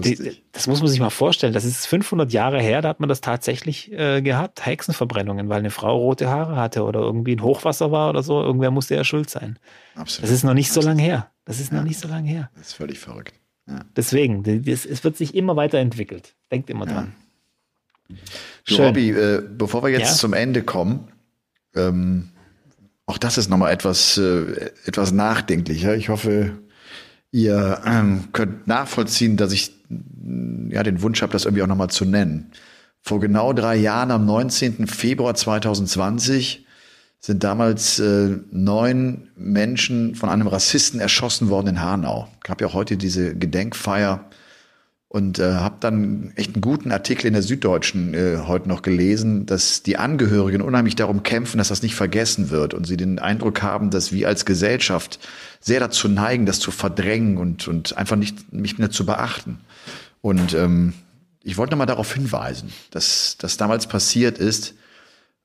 das, muss man sich mal vorstellen. Das ist 500 Jahre her, da hat man das tatsächlich äh, gehabt, Hexenverbrennungen, weil eine Frau rote Haare hatte oder irgendwie ein Hochwasser war oder so. Irgendwer musste ja schuld sein. Absolut. Das ist noch nicht so lange her. Das ist ja. noch nicht so lange her. Das ist völlig verrückt. Ja. Deswegen, das, es wird sich immer weiterentwickelt. Denkt immer dran. Du, Robby, äh, bevor wir jetzt zum Ende kommen, ähm, auch das ist nochmal etwas, äh, etwas nachdenklicher. Ich hoffe, Ihr ähm, könnt nachvollziehen, dass ich ja den Wunsch habe, das irgendwie auch nochmal zu nennen. Vor genau drei Jahren, am 19. Februar 2020, sind damals äh, neun Menschen von einem Rassisten erschossen worden in Hanau. Gab ja heute diese Gedenkfeier und äh, habe dann echt einen guten Artikel in der Süddeutschen äh, heute noch gelesen, dass die Angehörigen unheimlich darum kämpfen, dass das nicht vergessen wird und sie den Eindruck haben, dass wir als Gesellschaft sehr dazu neigen, das zu verdrängen und, und einfach nicht, nicht mehr zu beachten. Und ähm, ich wollte nochmal darauf hinweisen, dass das damals passiert ist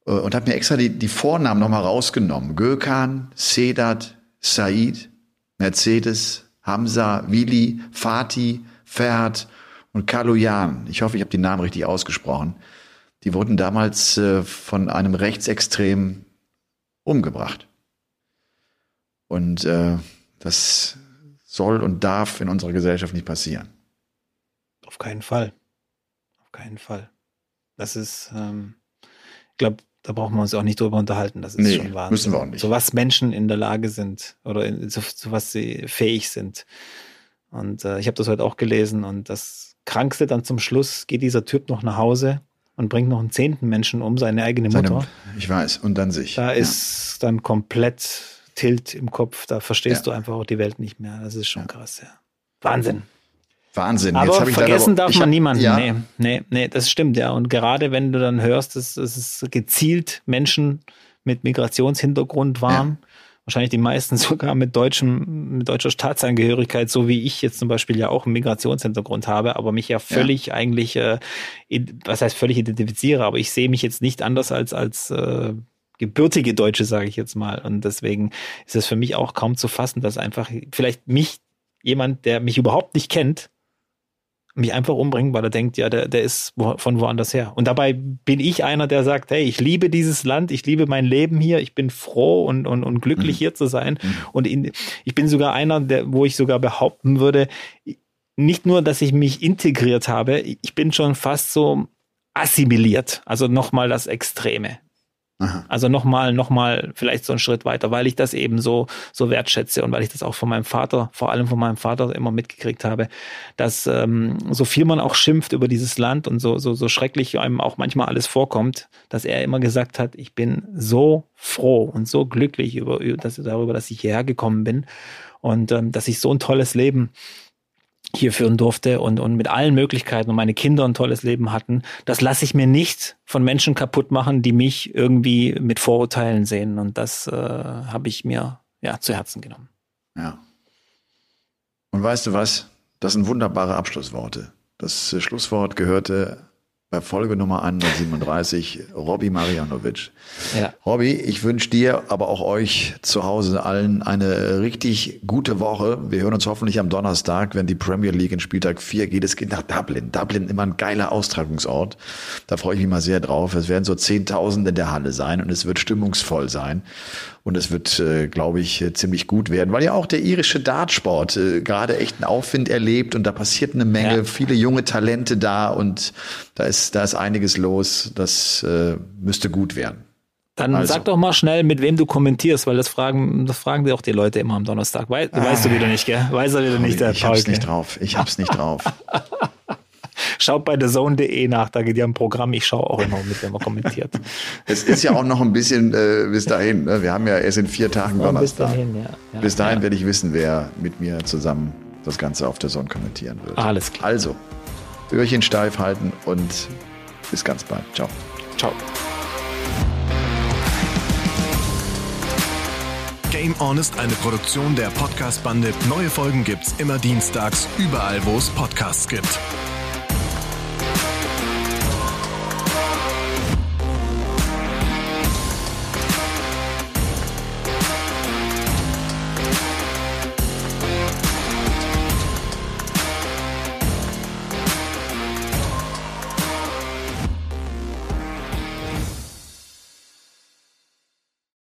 äh, und habe mir extra die, die Vornamen nochmal rausgenommen. Gökhan, Sedat, Said, Mercedes, Hamza, Willi, Fatih, Ferhat und Kaloyan, ich hoffe, ich habe die Namen richtig ausgesprochen, die wurden damals äh, von einem Rechtsextrem umgebracht. Und äh, das soll und darf in unserer Gesellschaft nicht passieren. Auf keinen Fall. Auf keinen Fall. Das ist, ähm, ich glaube, da brauchen wir uns auch nicht drüber unterhalten. Das ist nee, schon Wahnsinn. Müssen wir auch nicht. So was Menschen in der Lage sind oder in, so, so was sie fähig sind. Und äh, ich habe das heute auch gelesen und das Krankste dann zum Schluss geht dieser Typ noch nach Hause und bringt noch einen zehnten Menschen um, seine eigene Mutter. Seine, ich weiß, und dann sich. Da ja. ist dann komplett Tilt im Kopf, da verstehst ja. du einfach auch die Welt nicht mehr. Das ist schon ja. krass, ja. Wahnsinn. Wahnsinn. Aber vergessen darf man hab, niemanden. Ja. Nee, nee, nee, das stimmt, ja. Und gerade wenn du dann hörst, dass, dass es gezielt Menschen mit Migrationshintergrund waren, ja. Wahrscheinlich die meisten sogar mit deutschem, mit deutscher Staatsangehörigkeit, so wie ich jetzt zum Beispiel ja auch einen Migrationshintergrund habe, aber mich ja völlig ja. eigentlich, äh, was heißt völlig identifiziere, aber ich sehe mich jetzt nicht anders als, als äh, gebürtige Deutsche, sage ich jetzt mal. Und deswegen ist es für mich auch kaum zu fassen, dass einfach vielleicht mich jemand, der mich überhaupt nicht kennt, mich einfach umbringen, weil er denkt, ja, der, der ist von woanders her. Und dabei bin ich einer, der sagt, hey, ich liebe dieses Land, ich liebe mein Leben hier, ich bin froh und, und, und glücklich mhm. hier zu sein. Mhm. Und in, ich bin sogar einer, der, wo ich sogar behaupten würde, nicht nur, dass ich mich integriert habe, ich bin schon fast so assimiliert. Also nochmal das Extreme. Aha. Also nochmal, nochmal vielleicht so einen Schritt weiter, weil ich das eben so, so wertschätze und weil ich das auch von meinem Vater, vor allem von meinem Vater immer mitgekriegt habe, dass ähm, so viel man auch schimpft über dieses Land und so, so, so schrecklich einem auch manchmal alles vorkommt, dass er immer gesagt hat, ich bin so froh und so glücklich über, dass, darüber, dass ich hierher gekommen bin und ähm, dass ich so ein tolles Leben hier führen durfte und, und mit allen Möglichkeiten und meine Kinder ein tolles Leben hatten, das lasse ich mir nicht von Menschen kaputt machen, die mich irgendwie mit Vorurteilen sehen. Und das äh, habe ich mir ja zu Herzen genommen. Ja. Und weißt du was? Das sind wunderbare Abschlussworte. Das Schlusswort gehörte bei Folge Nummer 137, Robby Marianovic. Ja. Robby, ich wünsche dir, aber auch euch zu Hause allen eine richtig gute Woche. Wir hören uns hoffentlich am Donnerstag, wenn die Premier League in Spieltag 4 geht. Es geht nach Dublin. Dublin immer ein geiler Austragungsort. Da freue ich mich mal sehr drauf. Es werden so 10.000 in der Halle sein und es wird stimmungsvoll sein. Und es wird, äh, glaube ich, äh, ziemlich gut werden, weil ja auch der irische Dartsport äh, gerade echt einen Aufwind erlebt und da passiert eine Menge, ja. viele junge Talente da und da ist, da ist einiges los. Das äh, müsste gut werden. Dann also. sag doch mal schnell, mit wem du kommentierst, weil das fragen, das fragen dir auch die Leute immer am Donnerstag. Wei ah. Weißt du wieder nicht, gell? Weiß er wieder nicht, der Ich hab's nicht drauf. Ich hab's nicht drauf. Schaut bei thezone.de nach, da geht ja ein Programm. Ich schaue auch immer mit, wenn man kommentiert. Es ist ja auch noch ein bisschen äh, bis dahin. Ne? Wir haben ja erst in vier Tagen Donnerstag. Bis dahin, ja. ja bis dahin ja. werde ich wissen, wer mit mir zusammen das Ganze auf der Sonne kommentieren wird. Alles klar. Also, Öhrchen steif halten und bis ganz bald. Ciao. Ciao. Game On ist eine Produktion der Podcast-Bande. Neue Folgen gibt's immer dienstags, überall, wo es Podcasts gibt.